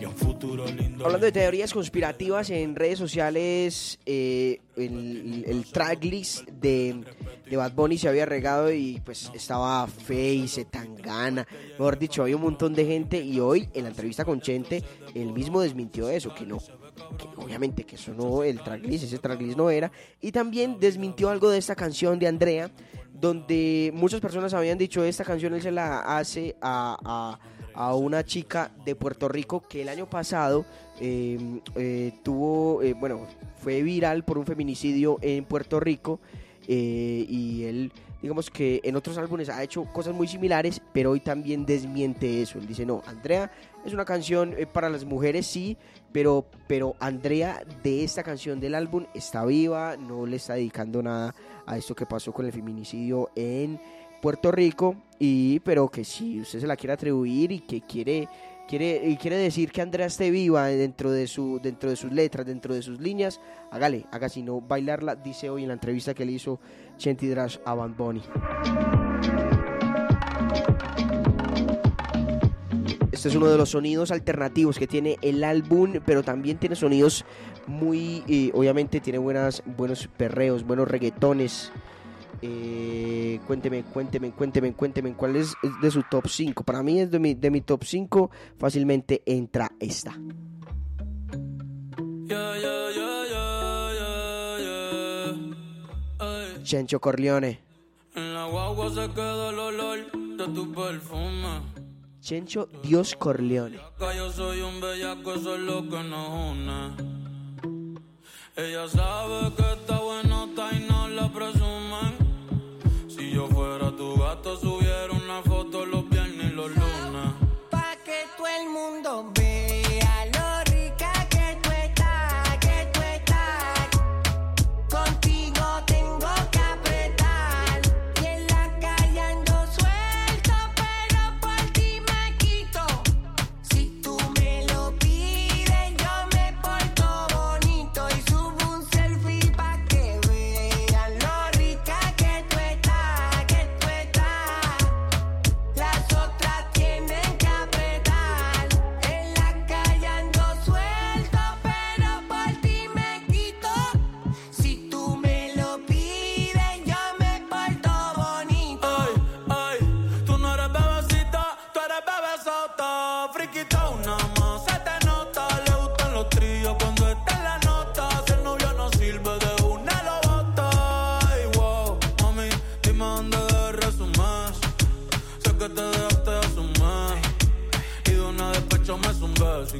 Y un futuro lindo. Hablando de teorías conspirativas en redes sociales, eh, el, el tracklist de, de Bad Bunny se había regado y pues estaba Face, Tangana, mejor dicho, había un montón de gente y hoy en la entrevista con Chente, él mismo desmintió eso, que no, obviamente que eso no, el tracklist, ese tracklist no era, y también desmintió algo de esta canción de Andrea, donde muchas personas habían dicho esta canción él se la hace a, a- a una chica de Puerto Rico que el año pasado eh, eh, tuvo, eh, bueno, fue viral por un feminicidio en Puerto Rico eh, y él, digamos que en otros álbumes ha hecho cosas muy similares, pero hoy también desmiente eso. Él dice, no, Andrea es una canción para las mujeres, sí, pero, pero Andrea de esta canción del álbum está viva, no le está dedicando nada a esto que pasó con el feminicidio en Puerto Rico, y pero que si usted se la quiere atribuir y que quiere quiere y quiere decir que Andrea esté viva dentro de su dentro de sus letras, dentro de sus líneas, hágale, haga si no bailarla, dice hoy en la entrevista que le hizo Chenty Drash a Bad Bunny. Este es uno de los sonidos alternativos que tiene el álbum, pero también tiene sonidos muy, eh, obviamente tiene buenas, buenos perreos, buenos reggaetones. Eh, cuénteme, cuénteme, cuénteme, cuénteme, ¿cuál es, de su top 5? Para mí es de mi, de mi top 5, fácilmente entra esta. Yeah, yeah, yeah. Chencho Corleone. En la guagua se queda el olor de tu perfume. Chencho Dios Corleone. Yo soy un bellaco, eso es lo que nos une. Ella sabe que está buenota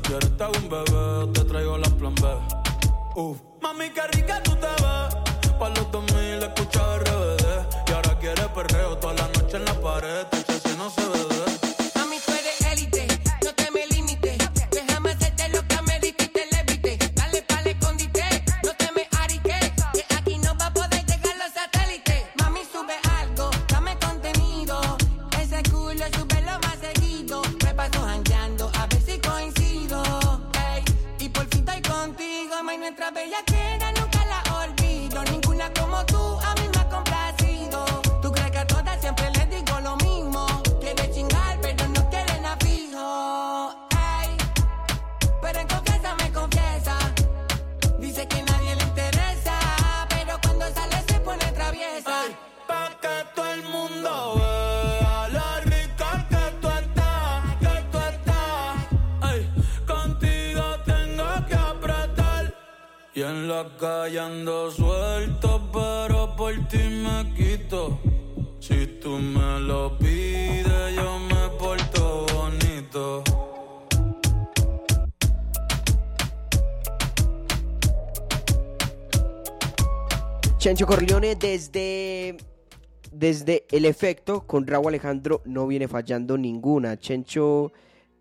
Si hago un bebé, te traigo la plan B. Uf. Suelto, pero por ti me quito. Si tú me lo pides, yo me porto bonito. Chencho Corleone desde, desde el efecto con Raúl Alejandro no viene fallando ninguna. Chencho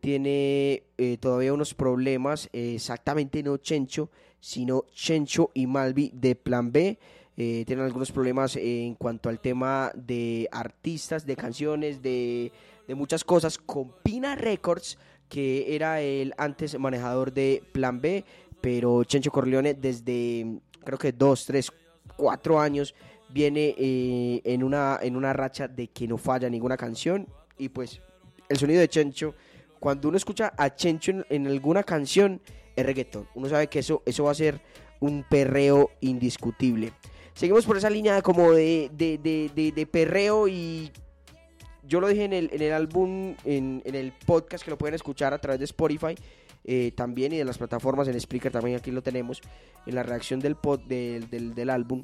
tiene eh, todavía unos problemas, exactamente no Chencho, sino Chencho y Malvi de Plan B. Eh, tienen algunos problemas en cuanto al tema de artistas, de canciones, de, de muchas cosas con Pina Records, que era el antes manejador de Plan B, pero Chencho Corleone desde creo que dos, tres, cuatro años viene eh, en, una, en una racha de que no falla ninguna canción y pues el sonido de Chencho, cuando uno escucha a Chencho en, alguna canción es reggaetón, uno sabe que eso, eso va a ser un perreo indiscutible. Seguimos por esa línea como de, de, de, de- de perreo y yo lo dije en el, en el álbum, en, en el podcast que lo pueden escuchar a través de Spotify eh, también y de las plataformas en Spreaker también aquí lo tenemos en la reacción del, pod, del, del, del álbum.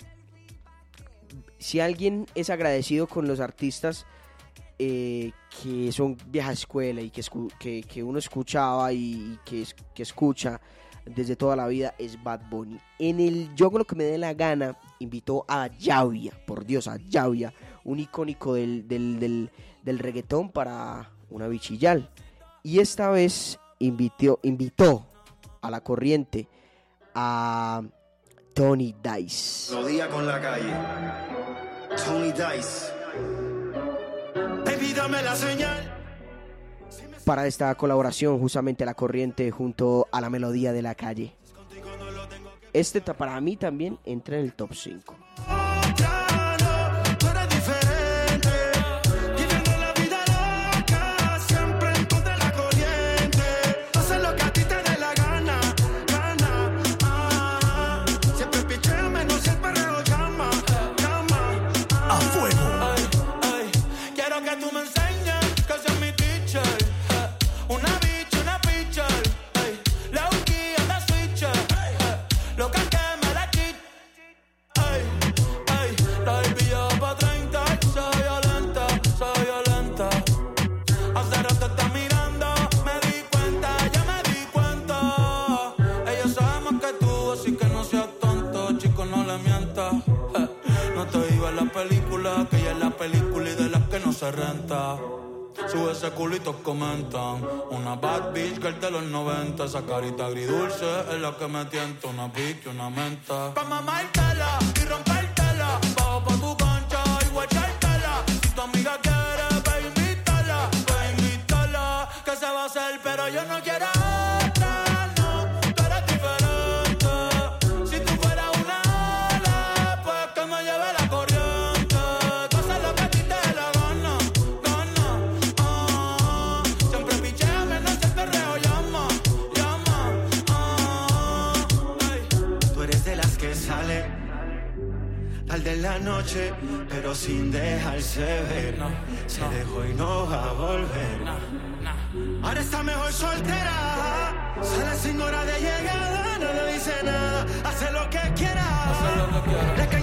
Si alguien es agradecido con los artistas eh, que son vieja escuela y que, que, uno escuchaba y, que, que escucha desde toda la vida es Bad Bunny. En el Yo con lo que me dé la gana invitó a Yavia, por Dios, a Yavia, un icónico del, del, del, reggaetón para una bichillal. Y esta vez invitó, invitó a la corriente a Tony Dice. Con la calle. Tony Dice. Para esta colaboración justamente la corriente junto a la melodía de la calle. Este para mí también entra en el top 5. Se renta. Sube ese culito, comentan. Una bad bitch que el de los 90. Esa carita agridulce es la que me tienta. Una pique, una menta. Pa' mamártela y rompértela. Bajo pa' tu cancha y guachártela. Si tu amiga quiere, pa' invitarla. Pa' invitarla. Que se va a hacer, pero yo no quiero noche, pero sin dejarse ver. Se dejó y no va a volver. Ahora está mejor soltera. Sale sin hora de llegada, no le dice nada. Hace lo que quiera. La calle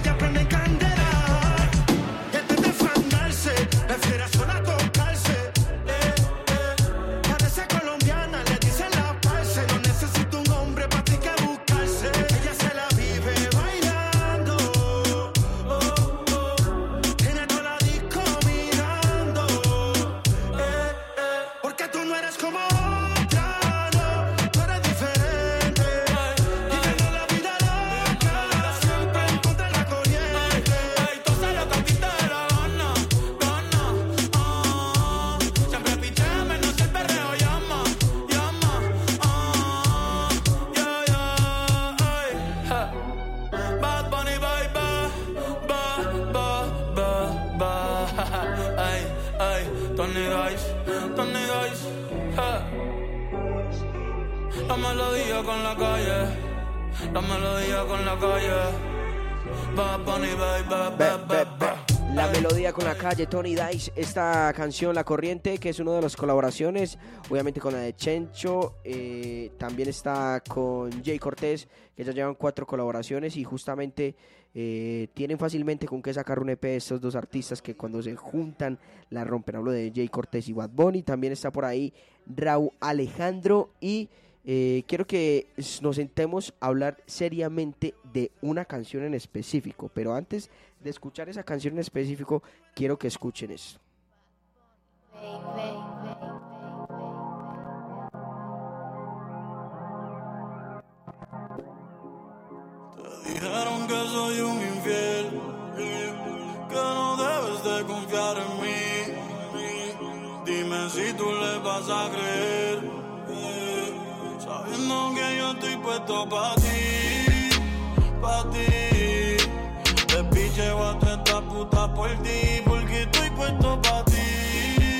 prende candela. Tony Dice, esta canción La Corriente, que es una de las colaboraciones, obviamente con la de Chencho, eh, también está con Jay Cortés, que ya llevan cuatro colaboraciones y justamente eh, tienen fácilmente con qué sacar un EP estos dos artistas que cuando se juntan la rompen. Hablo de Jay Cortés y Bad Bunny, también está por ahí Raúl Alejandro y eh, quiero que nos sentemos a hablar seriamente de una canción en específico, pero antes de escuchar esa canción en específico, quiero que escuchen esto. Dijeron que soy un infiel, que no debes de confiar en mí. Dime si tú le vas a creer, que yo estoy puesto para ti, para ti. Te picheo a esta puta por ti, porque estoy puesto para ti,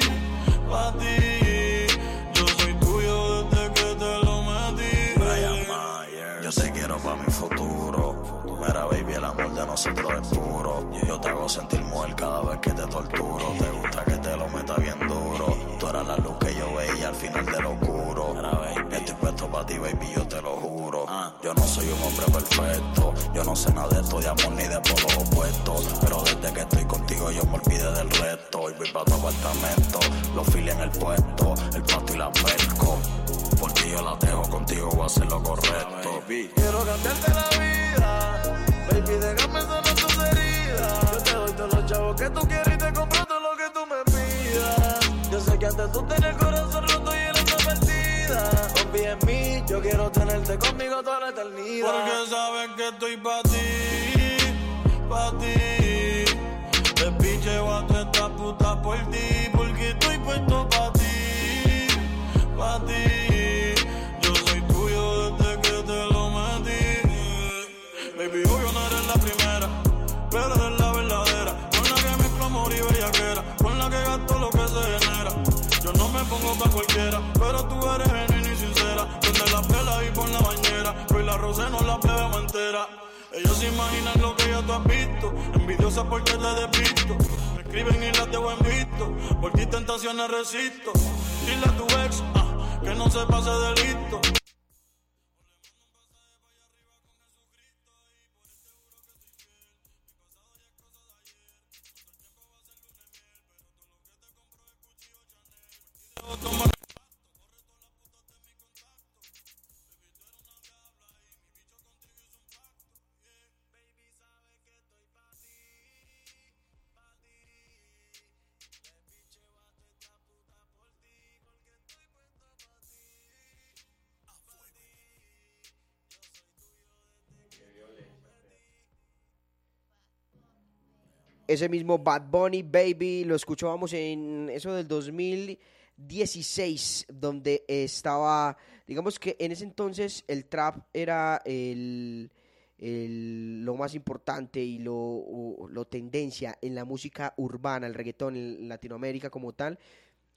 para ti. Yo soy tuyo desde que te lo metí. Brian Mayer. Yo te quiero para mi futuro. Mira, baby, el amor de nosotros es puro. Yo te hago sentir mujer cada vez que te torturo. Te gusta que te lo meta bien duro. Tú eras la luz que yo veía al final de lo oscuro. Mira, baby, ti, baby, yo te lo juro. Yo no soy un hombre perfecto. Yo no sé nada de esto de amor ni de polos opuestos. Pero desde que estoy contigo yo me olvidé del resto. Y voy para tu apartamento. Los files en el puesto. El pasto y la pesco. Por ti yo la dejo contigo, voy a hacer lo correcto. Quiero cambiarte la vida, baby, déjame sanar tus heridas. Yo te doy todos los chavos que tú quieres y te compro todo lo que tú me pidas. Yo sé que antes tú tenías el corazón roto Confía mí, yo quiero tenerte conmigo toda la eternidad. Porque sabes que estoy pa' ti, pa' ti. pero se nos la plebemos entera. Ellos se imaginan lo que ya tú has visto, envidiosas porque te despisto. Me escriben y las debo en visto, por ti tentaciones resisto. Dile a tu ex ah, que no se pase de listo. Ese mismo Bad Bunny Baby lo escuchábamos en eso del 2016, donde estaba, digamos que en ese entonces el trap era el, el- lo más importante y lo, lo tendencia en la música urbana, el reggaetón en Latinoamérica como tal.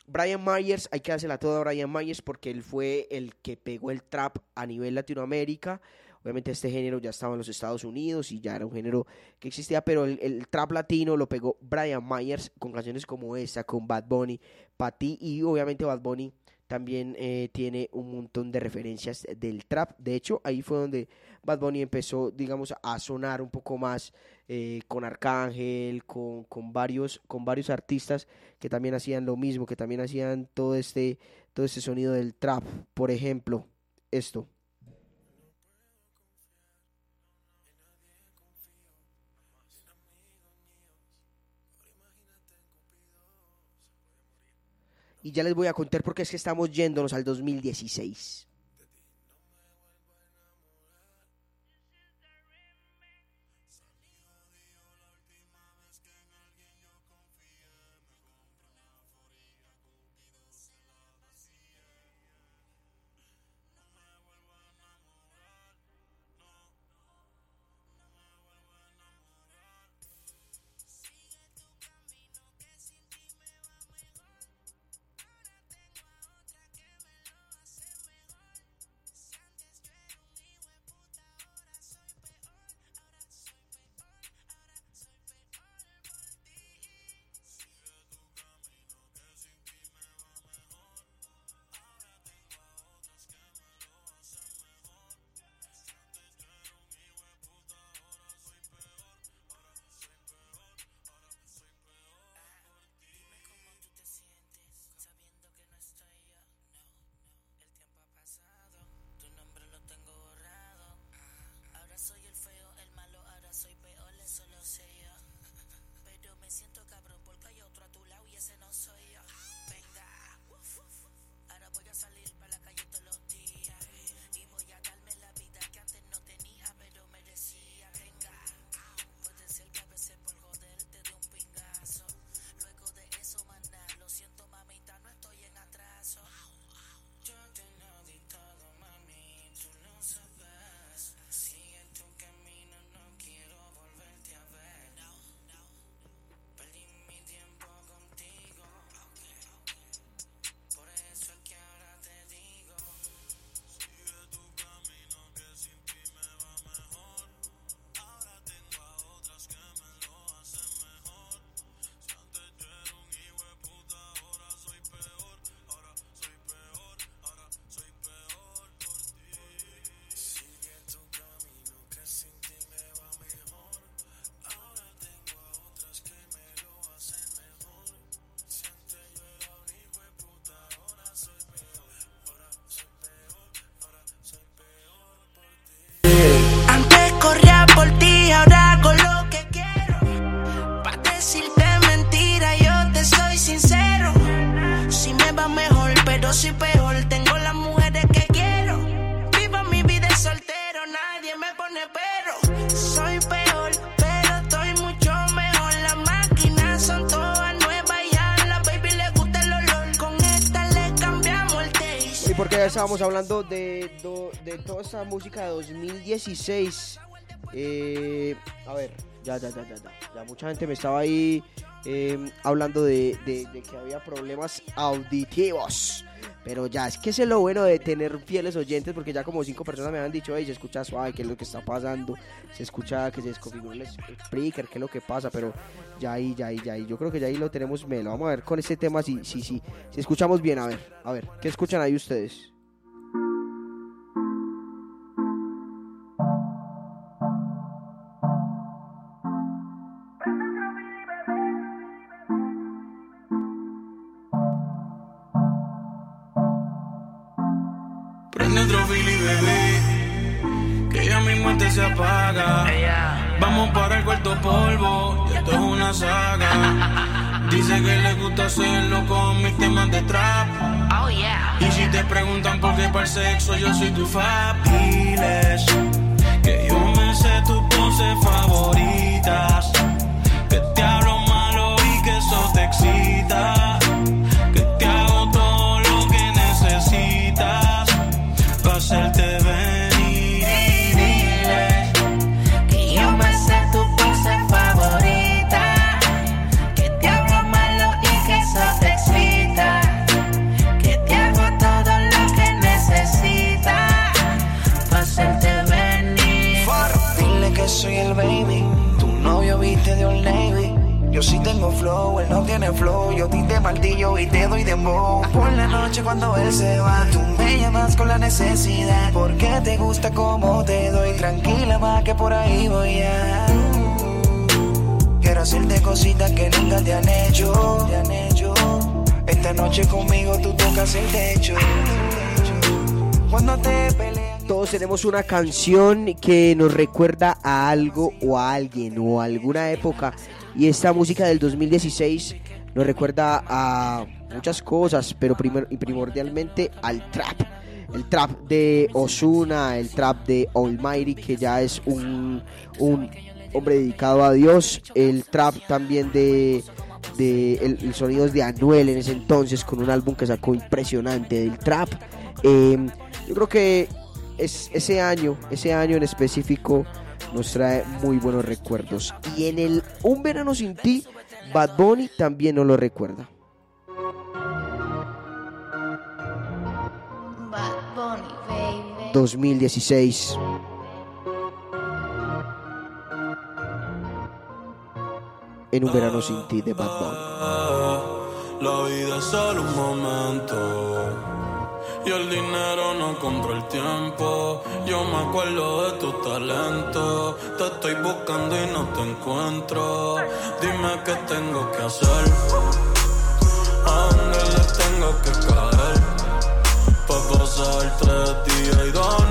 Brian Myers, hay que dársela toda a Brian Myers porque él fue el que pegó el trap a nivel Latinoamérica. Obviamente este género ya estaba en los Estados Unidos y ya era un género que existía, pero el, trap latino lo pegó Brian Myers con canciones como esta, con Bad Bunny, Pa' ti, y obviamente Bad Bunny también eh, tiene un montón de referencias del trap. De hecho, ahí fue donde Bad Bunny empezó, digamos, a sonar un poco más eh, con Arcángel, con, con varios, con varios artistas que también hacían lo mismo, que también hacían todo este, todo este sonido del trap. Por ejemplo, esto. Y ya les voy a contar porque es que estamos yéndonos al 2016. Estábamos hablando de, de toda esta música de 2016. Eh, a ver, ya, ya, ya, ya, ya. Ya mucha gente me estaba ahí eh, hablando de, de- de que había problemas auditivos. Pero ya, es que es lo bueno de tener fieles oyentes, porque ya como cinco personas me han dicho, hey, se escucha suave, qué es lo que está pasando, se escucha que se desconfiguró el speaker, qué es lo que pasa, pero ya ahí, ya ahí, ya ahí, yo creo que ya ahí lo tenemos melo. Vamos a ver con este tema si, si, si, si escuchamos bien, a ver, a ver, ¿qué escuchan ahí ustedes? se apaga. Vamos para el cuarto polvo, esto es una saga. Dice que le gusta hacerlo con mis temas de trap. Oh, y si te preguntan por qué para el sexo yo soy tu fab, diles que yo me sé tus poses favoritas. Que te hablo malo y que eso te excita. Yo sí tengo flow, él no tiene flow. Yo ti te martillo y te doy dembow. Por la noche cuando él se va, tú me llamas con la necesidad. Porque te gusta como te doy. Tranquila más que por ahí voy a. Quiero hacerte cositas que nunca te han hecho. Te han hecho. Esta noche conmigo tú tocas el techo. Cuando te peleas. Todos tenemos una canción que nos recuerda a algo o a alguien o a alguna época. Y esta música del 2016 nos recuerda a muchas cosas, pero primer- y primordialmente al trap. El trap de Osuna, el trap de Almighty, que ya es un, hombre dedicado a Dios. El trap también de, de el, sonidos de Anuel en ese entonces, con un álbum que sacó impresionante del trap. Eh, yo creo que es, ese año, ese año en específico, nos trae muy buenos recuerdos. Y en el Un Verano Sin Ti, Bad Bunny también nos lo recuerda. Bad Bunny, baby. 2016. En Un Verano Sin Ti de Bad Bunny. La vida es solo un momento. Y el dinero no compra el tiempo. Yo me acuerdo de tu talento. Te estoy buscando y no te encuentro. Dime qué tengo que hacer. ¿A dónde le tengo que caer? Pa' pasar tres días y dos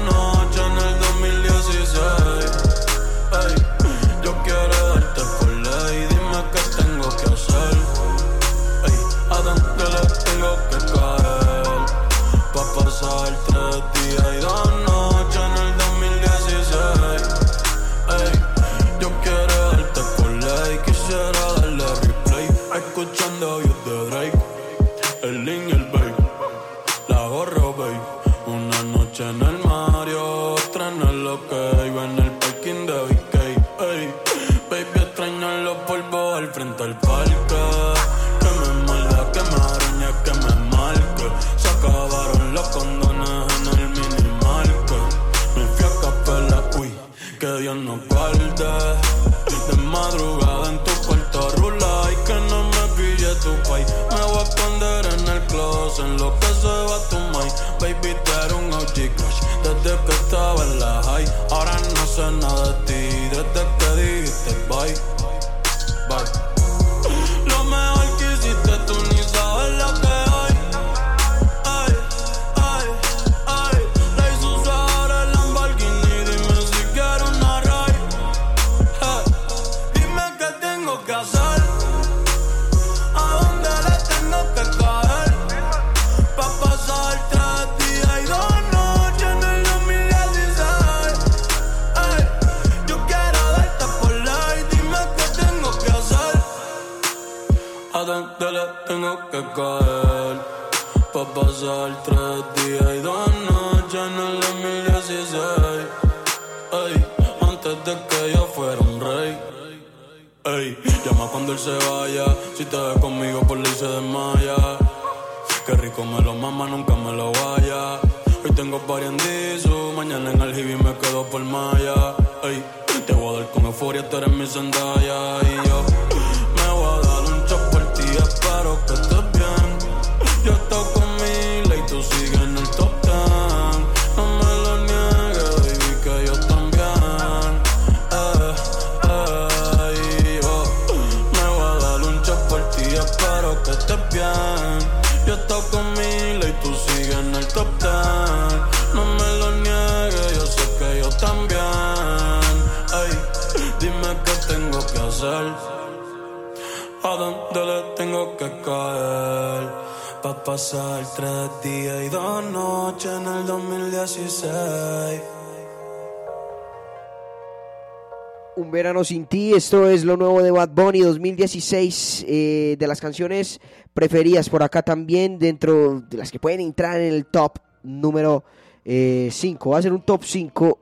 verano sin ti, esto es lo nuevo de Bad Bunny 2016, eh, de las canciones preferidas por acá también, dentro de las que pueden entrar en el top número 5. va a ser un top 5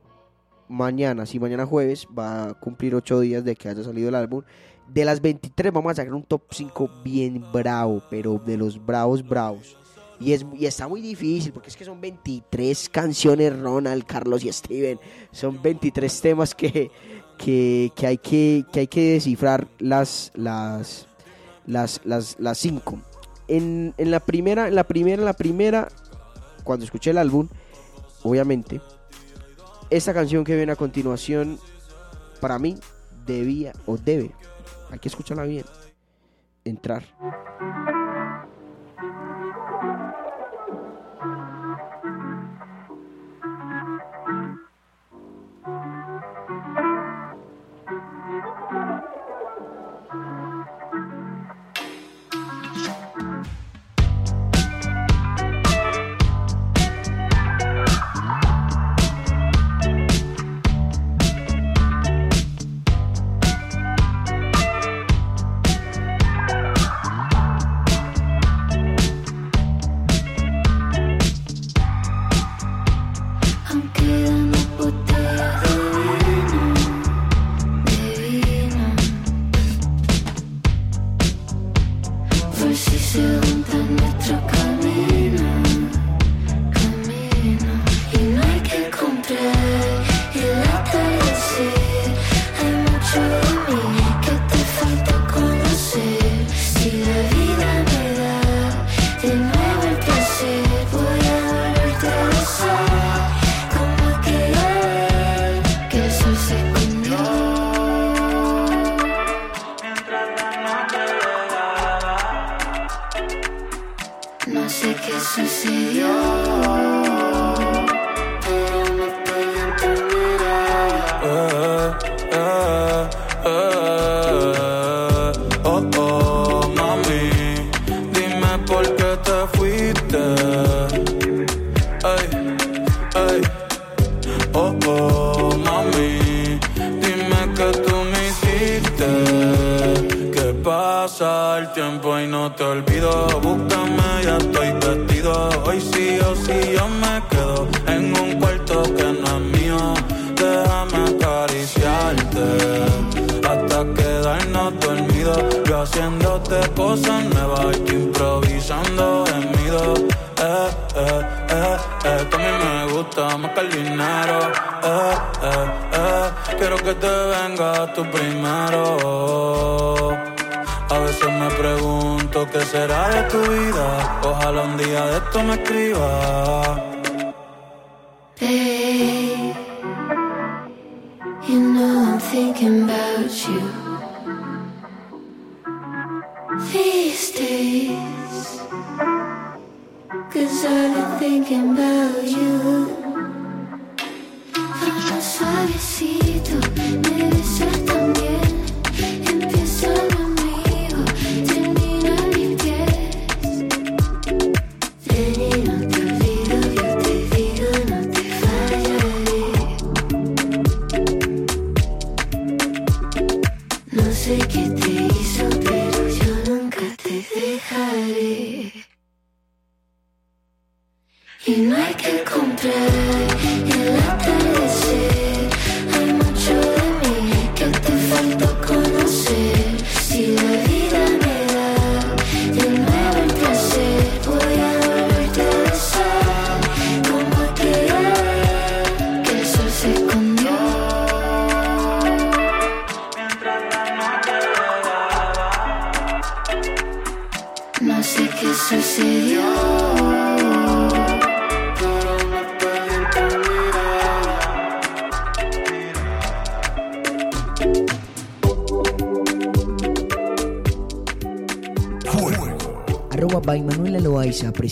mañana, si mañana jueves va a cumplir 8 días de que haya salido el álbum. De las 23 vamos a sacar un top 5 bien bravo, pero de los bravos bravos. Y, es, y está muy difícil porque es que son 23 canciones Ronald, Carlos y Steven. Son 23 temas que, que, que hay que que hay que descifrar las las las las las cinco. En, en la primera, en la primera, en la primera, cuando escuché el álbum, obviamente, esta canción que viene a continuación, para mí, debía o debe, hay que escucharla bien, entrar.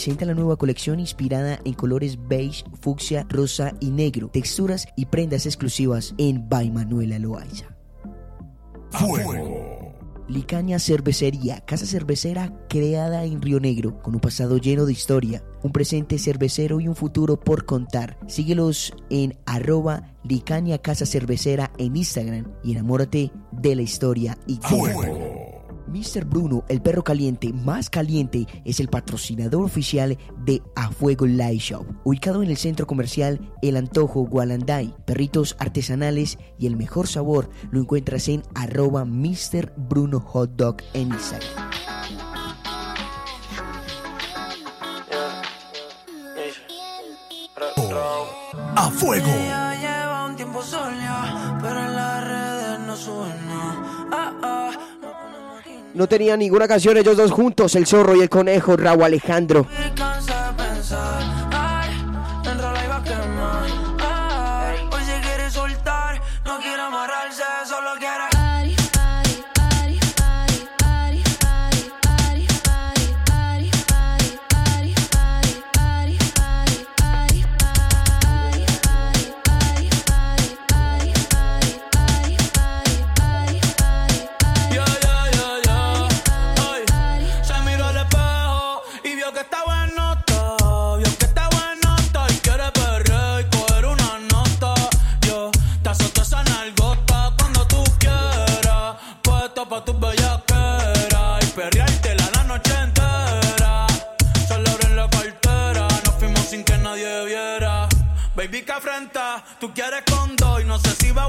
Presenta la nueva colección inspirada en colores beige, fucsia, rosa y negro, texturas y prendas exclusivas en By Manuela Loaiza. Licaña Cervecería, casa cervecera creada en Río Negro, con un pasado lleno de historia, un presente cervecero y un futuro por contar. Síguelos en arroba Licaña Casa Cervecera en Instagram y enamórate de la historia y Mr. Bruno, el perro caliente más caliente, es el patrocinador oficial de A Fuego Light Shop, ubicado en el centro comercial El Antojo Gualanday. Perritos artesanales y el mejor sabor lo encuentras en arroba Mr. Bruno Hot Dog en Instagram. A fuego. Ella lleva un tiempo sola, pero en las redes sube nada. No tenía ninguna canción ellos dos juntos, el zorro y el conejo, Raúl Alejandro. Afrenta, tú quieres con dos y no sé si va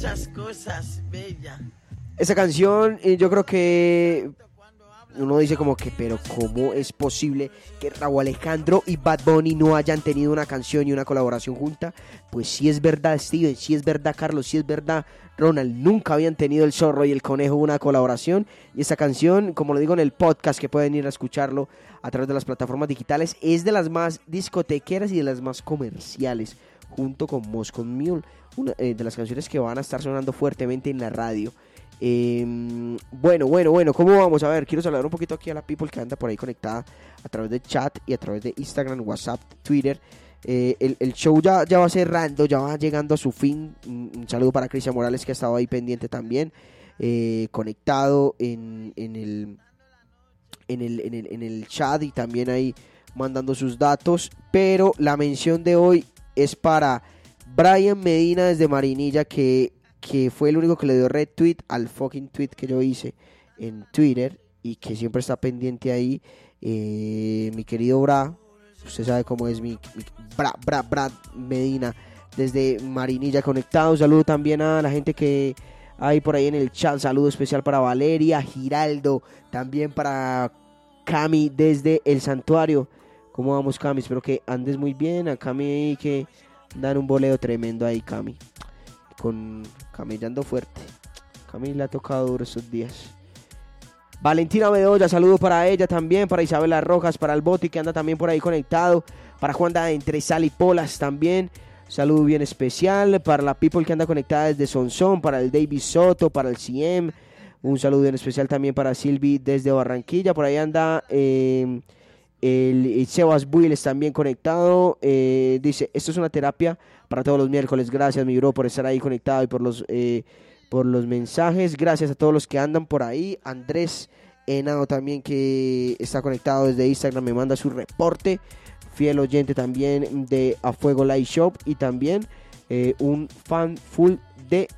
muchas cosas bellas. Esa canción, eh, yo creo que uno dice como que, pero ¿cómo es posible que Raúl Alejandro y Bad Bunny no hayan tenido una canción y una colaboración junta? Pues sí es verdad, Steven, sí es verdad, Carlos, sí es verdad, Ronald. Nunca habían tenido el zorro y el conejo una colaboración. Y esta canción, como lo digo en el podcast, que pueden ir a escucharlo a través de las plataformas digitales, es de las más discotequeras y de las más comerciales, junto con Moscow Mule, una eh, de las canciones que van a estar sonando fuertemente en la radio. Eh, bueno, bueno, bueno, ¿cómo vamos? A ver, quiero saludar un poquito aquí a la people que anda por ahí conectada a través de chat y a través de Instagram, WhatsApp, Twitter. Eh, el, show ya, ya va cerrando, ya va llegando a su fin. Un, un saludo para Cristian Morales que ha estado ahí pendiente también, eh, conectado en, en el, en, el, en, el, en el chat y también ahí mandando sus datos. Pero la mención de hoy es para Brian Medina desde Marinilla que que fue el único que le dio retweet al fucking tweet que yo hice en Twitter y que siempre está pendiente ahí. Eh, mi querido Bra, usted sabe cómo es mi, mi Bra, Bra, Bra Medina desde Marinilla conectado. Un saludo también a la gente que hay por ahí en el chat. Saludo especial para Valeria, Giraldo, también para Cami desde el santuario. ¿Cómo vamos, Cami? Espero que andes muy bien. A Cami ahí que dan un boleo tremendo ahí, Cami con camellando fuerte. Camila le ha tocado duro estos días. Valentina Bedoya, saludo para ella también, para Isabela Rojas, para el Boti que anda también por ahí conectado, para Juan da entre Sal y Polas también. Saludo bien especial para la people que anda conectada desde Sonsón, para el David Soto, para el CM, Un saludo en especial también para Silvi desde Barranquilla. Por ahí anda eh, el, el Sebas Builes también conectado. Eh, dice, esto es una terapia para todos los miércoles. Gracias, mi bro, por estar ahí conectado y por los, eh, por los mensajes. Gracias a todos los que andan por ahí. Andrés Henao también que está conectado desde Instagram. Me manda su reporte. Fiel oyente también de A Fuego Live Shop. Y también eh, un fan full de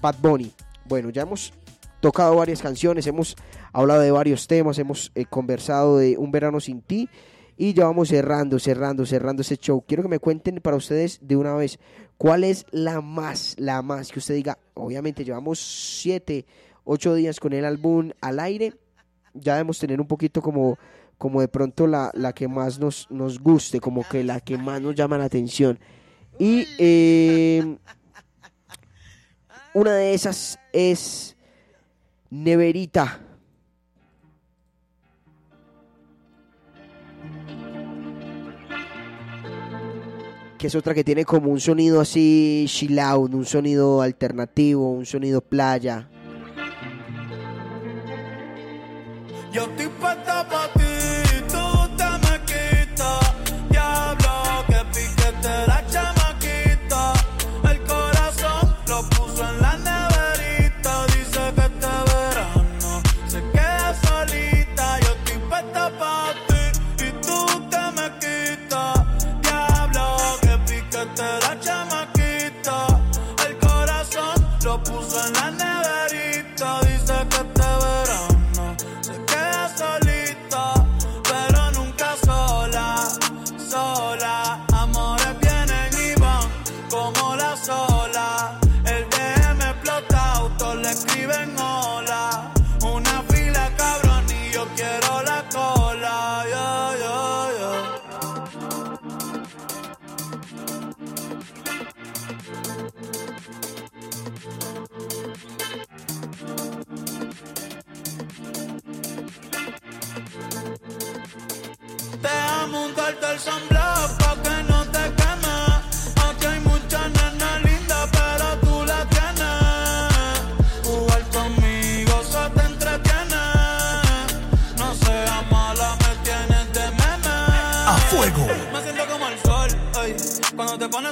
Bad Bunny. Bueno, ya hemos tocado varias canciones, hemos hablado de varios temas, hemos eh, conversado de Un Verano Sin Ti y ya vamos cerrando, cerrando, cerrando este show. Quiero que me cuenten para ustedes de una vez cuál es la más, la más que usted diga. Obviamente llevamos siete, ocho días con el álbum al aire, ya debemos tener un poquito como, como de pronto la, la que más nos, nos guste, como que la que más nos llama la atención. Y eh, una de esas es Neverita. Que es otra que tiene como un sonido así chill un sonido alternativo, un sonido playa. Yo estoy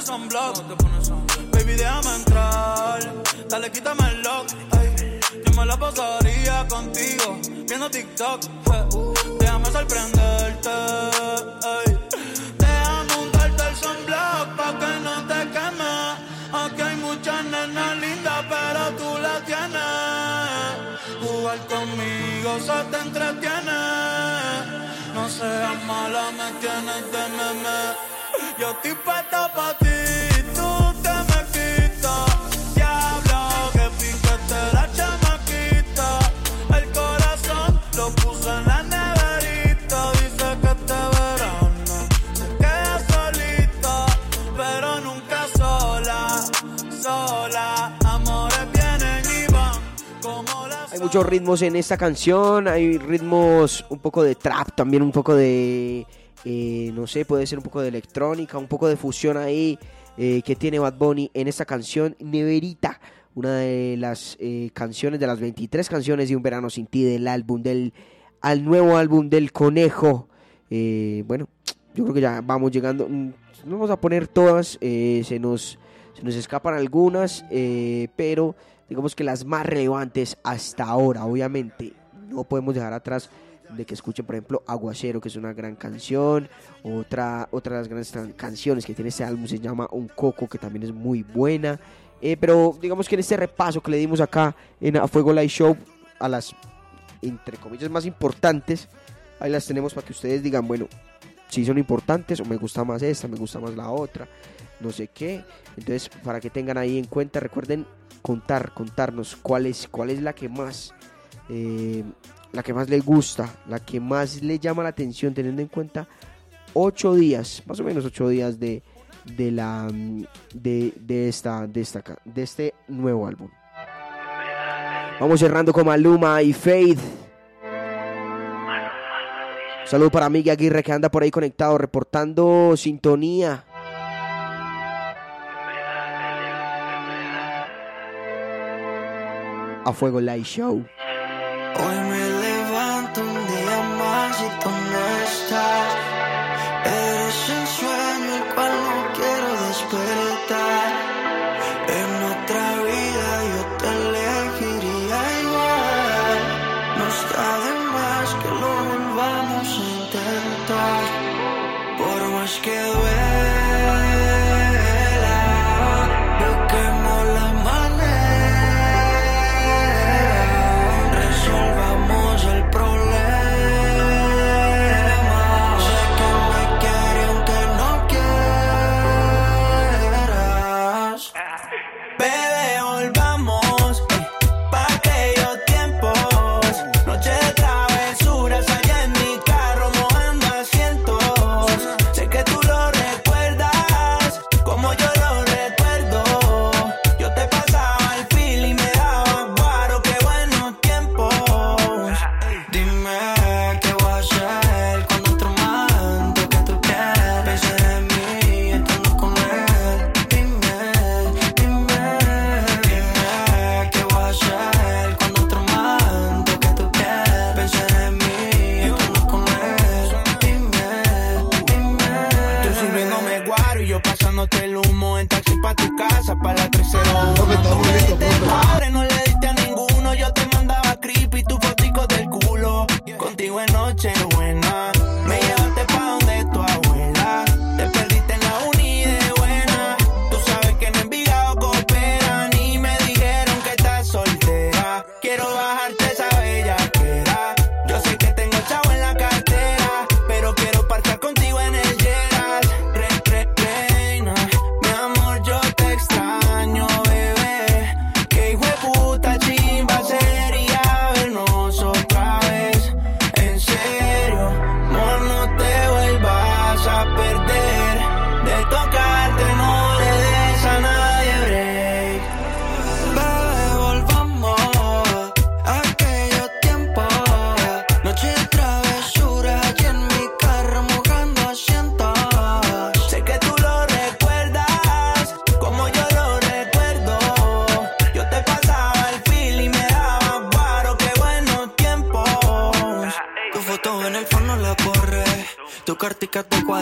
pones. Baby, déjame entrar. Dale, quítame el lock, ey. Yo me la pasaría contigo, viendo TikTok. eh. Déjame sorprenderte, ey. Déjame untarte el sunblock pa' que no te queme. Aquí hay muchas nenas lindas, pero tú la tienes. Jugar conmigo se te entretiene. No seas mala, me tienes de meme. Yo estoy puesta pa' ti, muchos ritmos en esta canción, hay ritmos un poco de trap, también un poco de, eh, no sé, puede ser un poco de electrónica, un poco de fusión ahí eh, que tiene Bad Bunny en esta canción Neverita, una de las eh, canciones, de las 23 canciones de Un Verano Sin Ti del álbum, del al nuevo álbum del Conejo. Bueno, yo creo que ya vamos llegando, mm, no vamos a poner todas, se nos se nos escapan algunas, pero digamos que las más relevantes hasta ahora, obviamente, no podemos dejar atrás de que escuchen, por ejemplo, Aguacero, que es una gran canción. Otra, otra de las grandes canciones que tiene este álbum se llama Un Coco, que también es muy buena. Eh, pero digamos que en este repaso que le dimos acá en A Fuego Live Show, a las, entre comillas, más importantes, ahí las tenemos para que ustedes digan, bueno, si son importantes o me gusta más esta, me gusta más la otra, no sé qué. Entonces, para que tengan ahí en cuenta, recuerden contar, contarnos cuál es, cuál es la que más, eh, la que más les gusta, la que más le llama la atención, teniendo en cuenta ocho días, más o menos ocho días de, de la, mm, de, de esta, de de este nuevo álbum. Vamos cerrando con Maluma y Faith. Un saludo para Miguel Aguirre que anda por ahí conectado, reportando sintonía. A Fuego Live Show. Hoy me no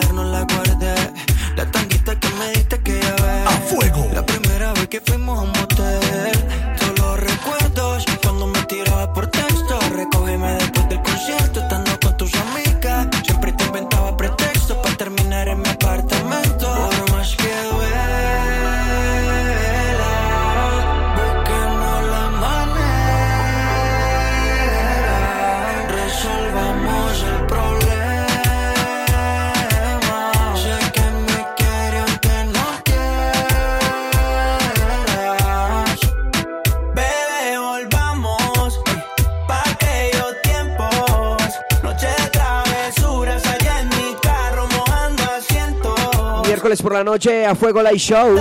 cartica, la noche a Fuego Live Show.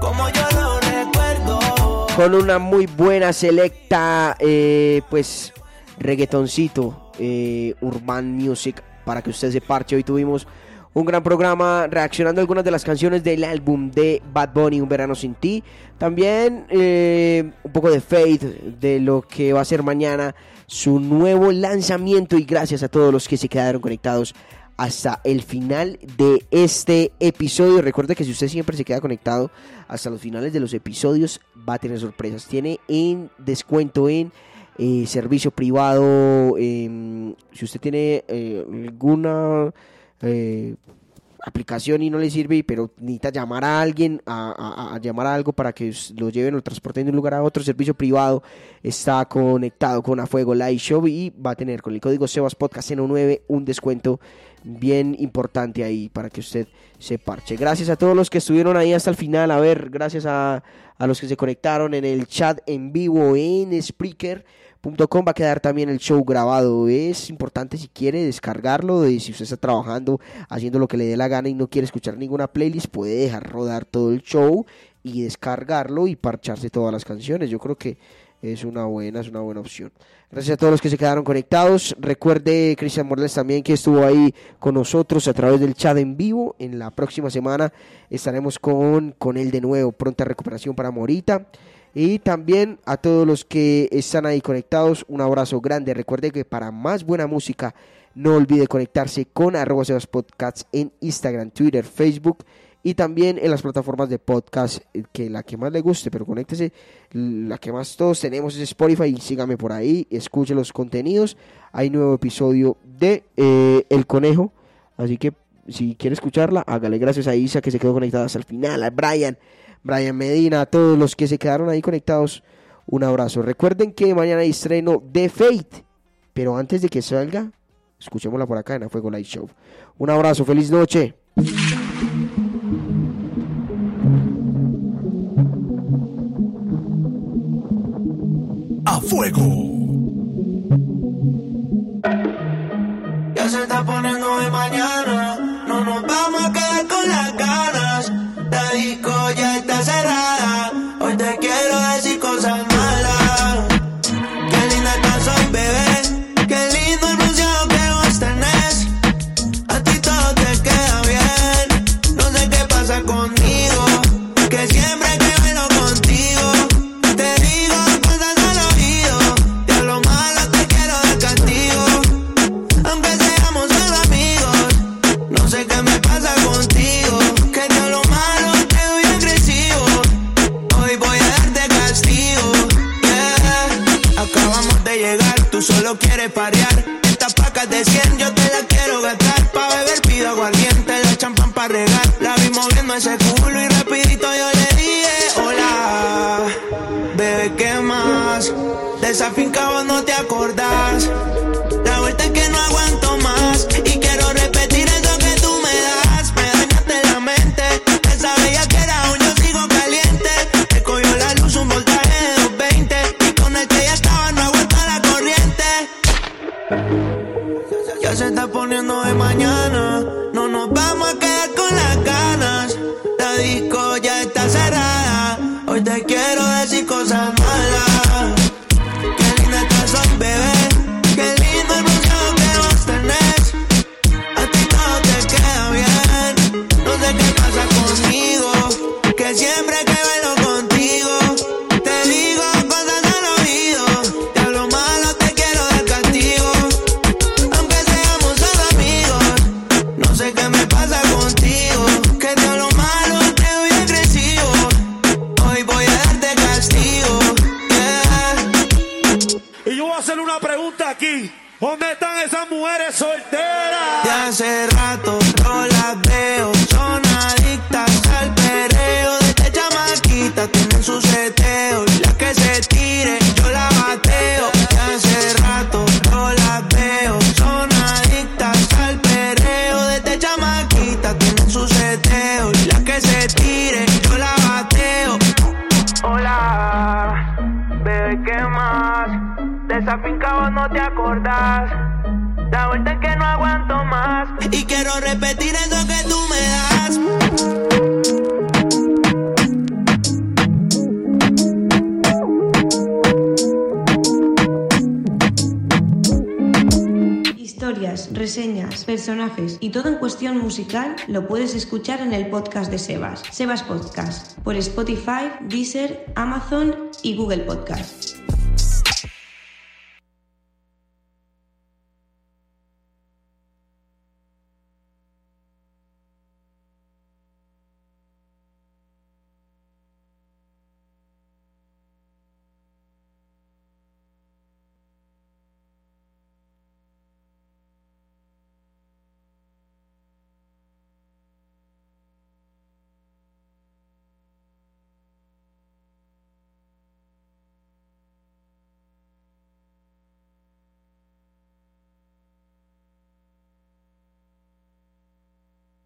Como yo lo recuerdo. Con una muy buena selecta, eh, pues, reggaetoncito, eh, urban music, para que usted se parche. Hoy tuvimos un gran programa reaccionando a algunas de las canciones del álbum de Bad Bunny, Un Verano Sin Ti. También eh, un poco de Faith, de lo que va a ser mañana su nuevo lanzamiento. Y gracias a todos los que se quedaron conectados hasta el final de este episodio. Recuerde que si usted siempre se queda conectado hasta los finales de los episodios, va a tener sorpresas. Tiene en descuento en eh, servicio privado. em, si usted tiene eh, alguna eh, aplicación y no le sirve, pero necesita llamar a alguien, a, llamar a algo para que lo lleven o transporten de un lugar a otro, servicio privado está conectado con A Fuego Live Show y va a tener con el código Sebas Podcast 09 un descuento bien importante ahí para que usted se parche. Gracias a todos los que estuvieron ahí hasta el final. A ver, gracias a, a los que se conectaron en el chat en vivo en Spreaker.com. Va a quedar también el show grabado. Es importante si quiere descargarlo. De, si usted está trabajando, haciendo lo que le dé la gana y no quiere escuchar ninguna playlist, puede dejar rodar todo el show y descargarlo y parcharse todas las canciones. Yo creo que es una buena, es una buena opción. Gracias a todos los que se quedaron conectados. Recuerde Cristian Morales también que estuvo ahí con nosotros a través del chat en vivo. En la próxima semana estaremos con, con él de nuevo. Pronta recuperación para Morita. Y también a todos los que están ahí conectados, un abrazo grande. Recuerde que para más buena música, no olvide conectarse con arroba Sebas Podcasts en Instagram, Twitter, Facebook y también en las plataformas de podcast, eh, que la que más le guste, pero conéctese, la que más todos tenemos es Spotify, y sígame por ahí, escuche los contenidos, hay nuevo episodio de eh, El Conejo, así que si quiere escucharla, hágale gracias a Isa que se quedó conectada hasta el final, a Brian, Brian Medina, a todos los que se quedaron ahí conectados, un abrazo. Recuerden que mañana hay estreno de Fate, pero antes de que salga, escuchémosla por acá en A Fuego Light Show. Un abrazo, feliz noche. Fuego. Ya se está poniendo de mañana, no nos va lo puedes escuchar en el podcast de Sebas, Sebas Podcast, por Spotify, Deezer, Amazon y Google Podcast.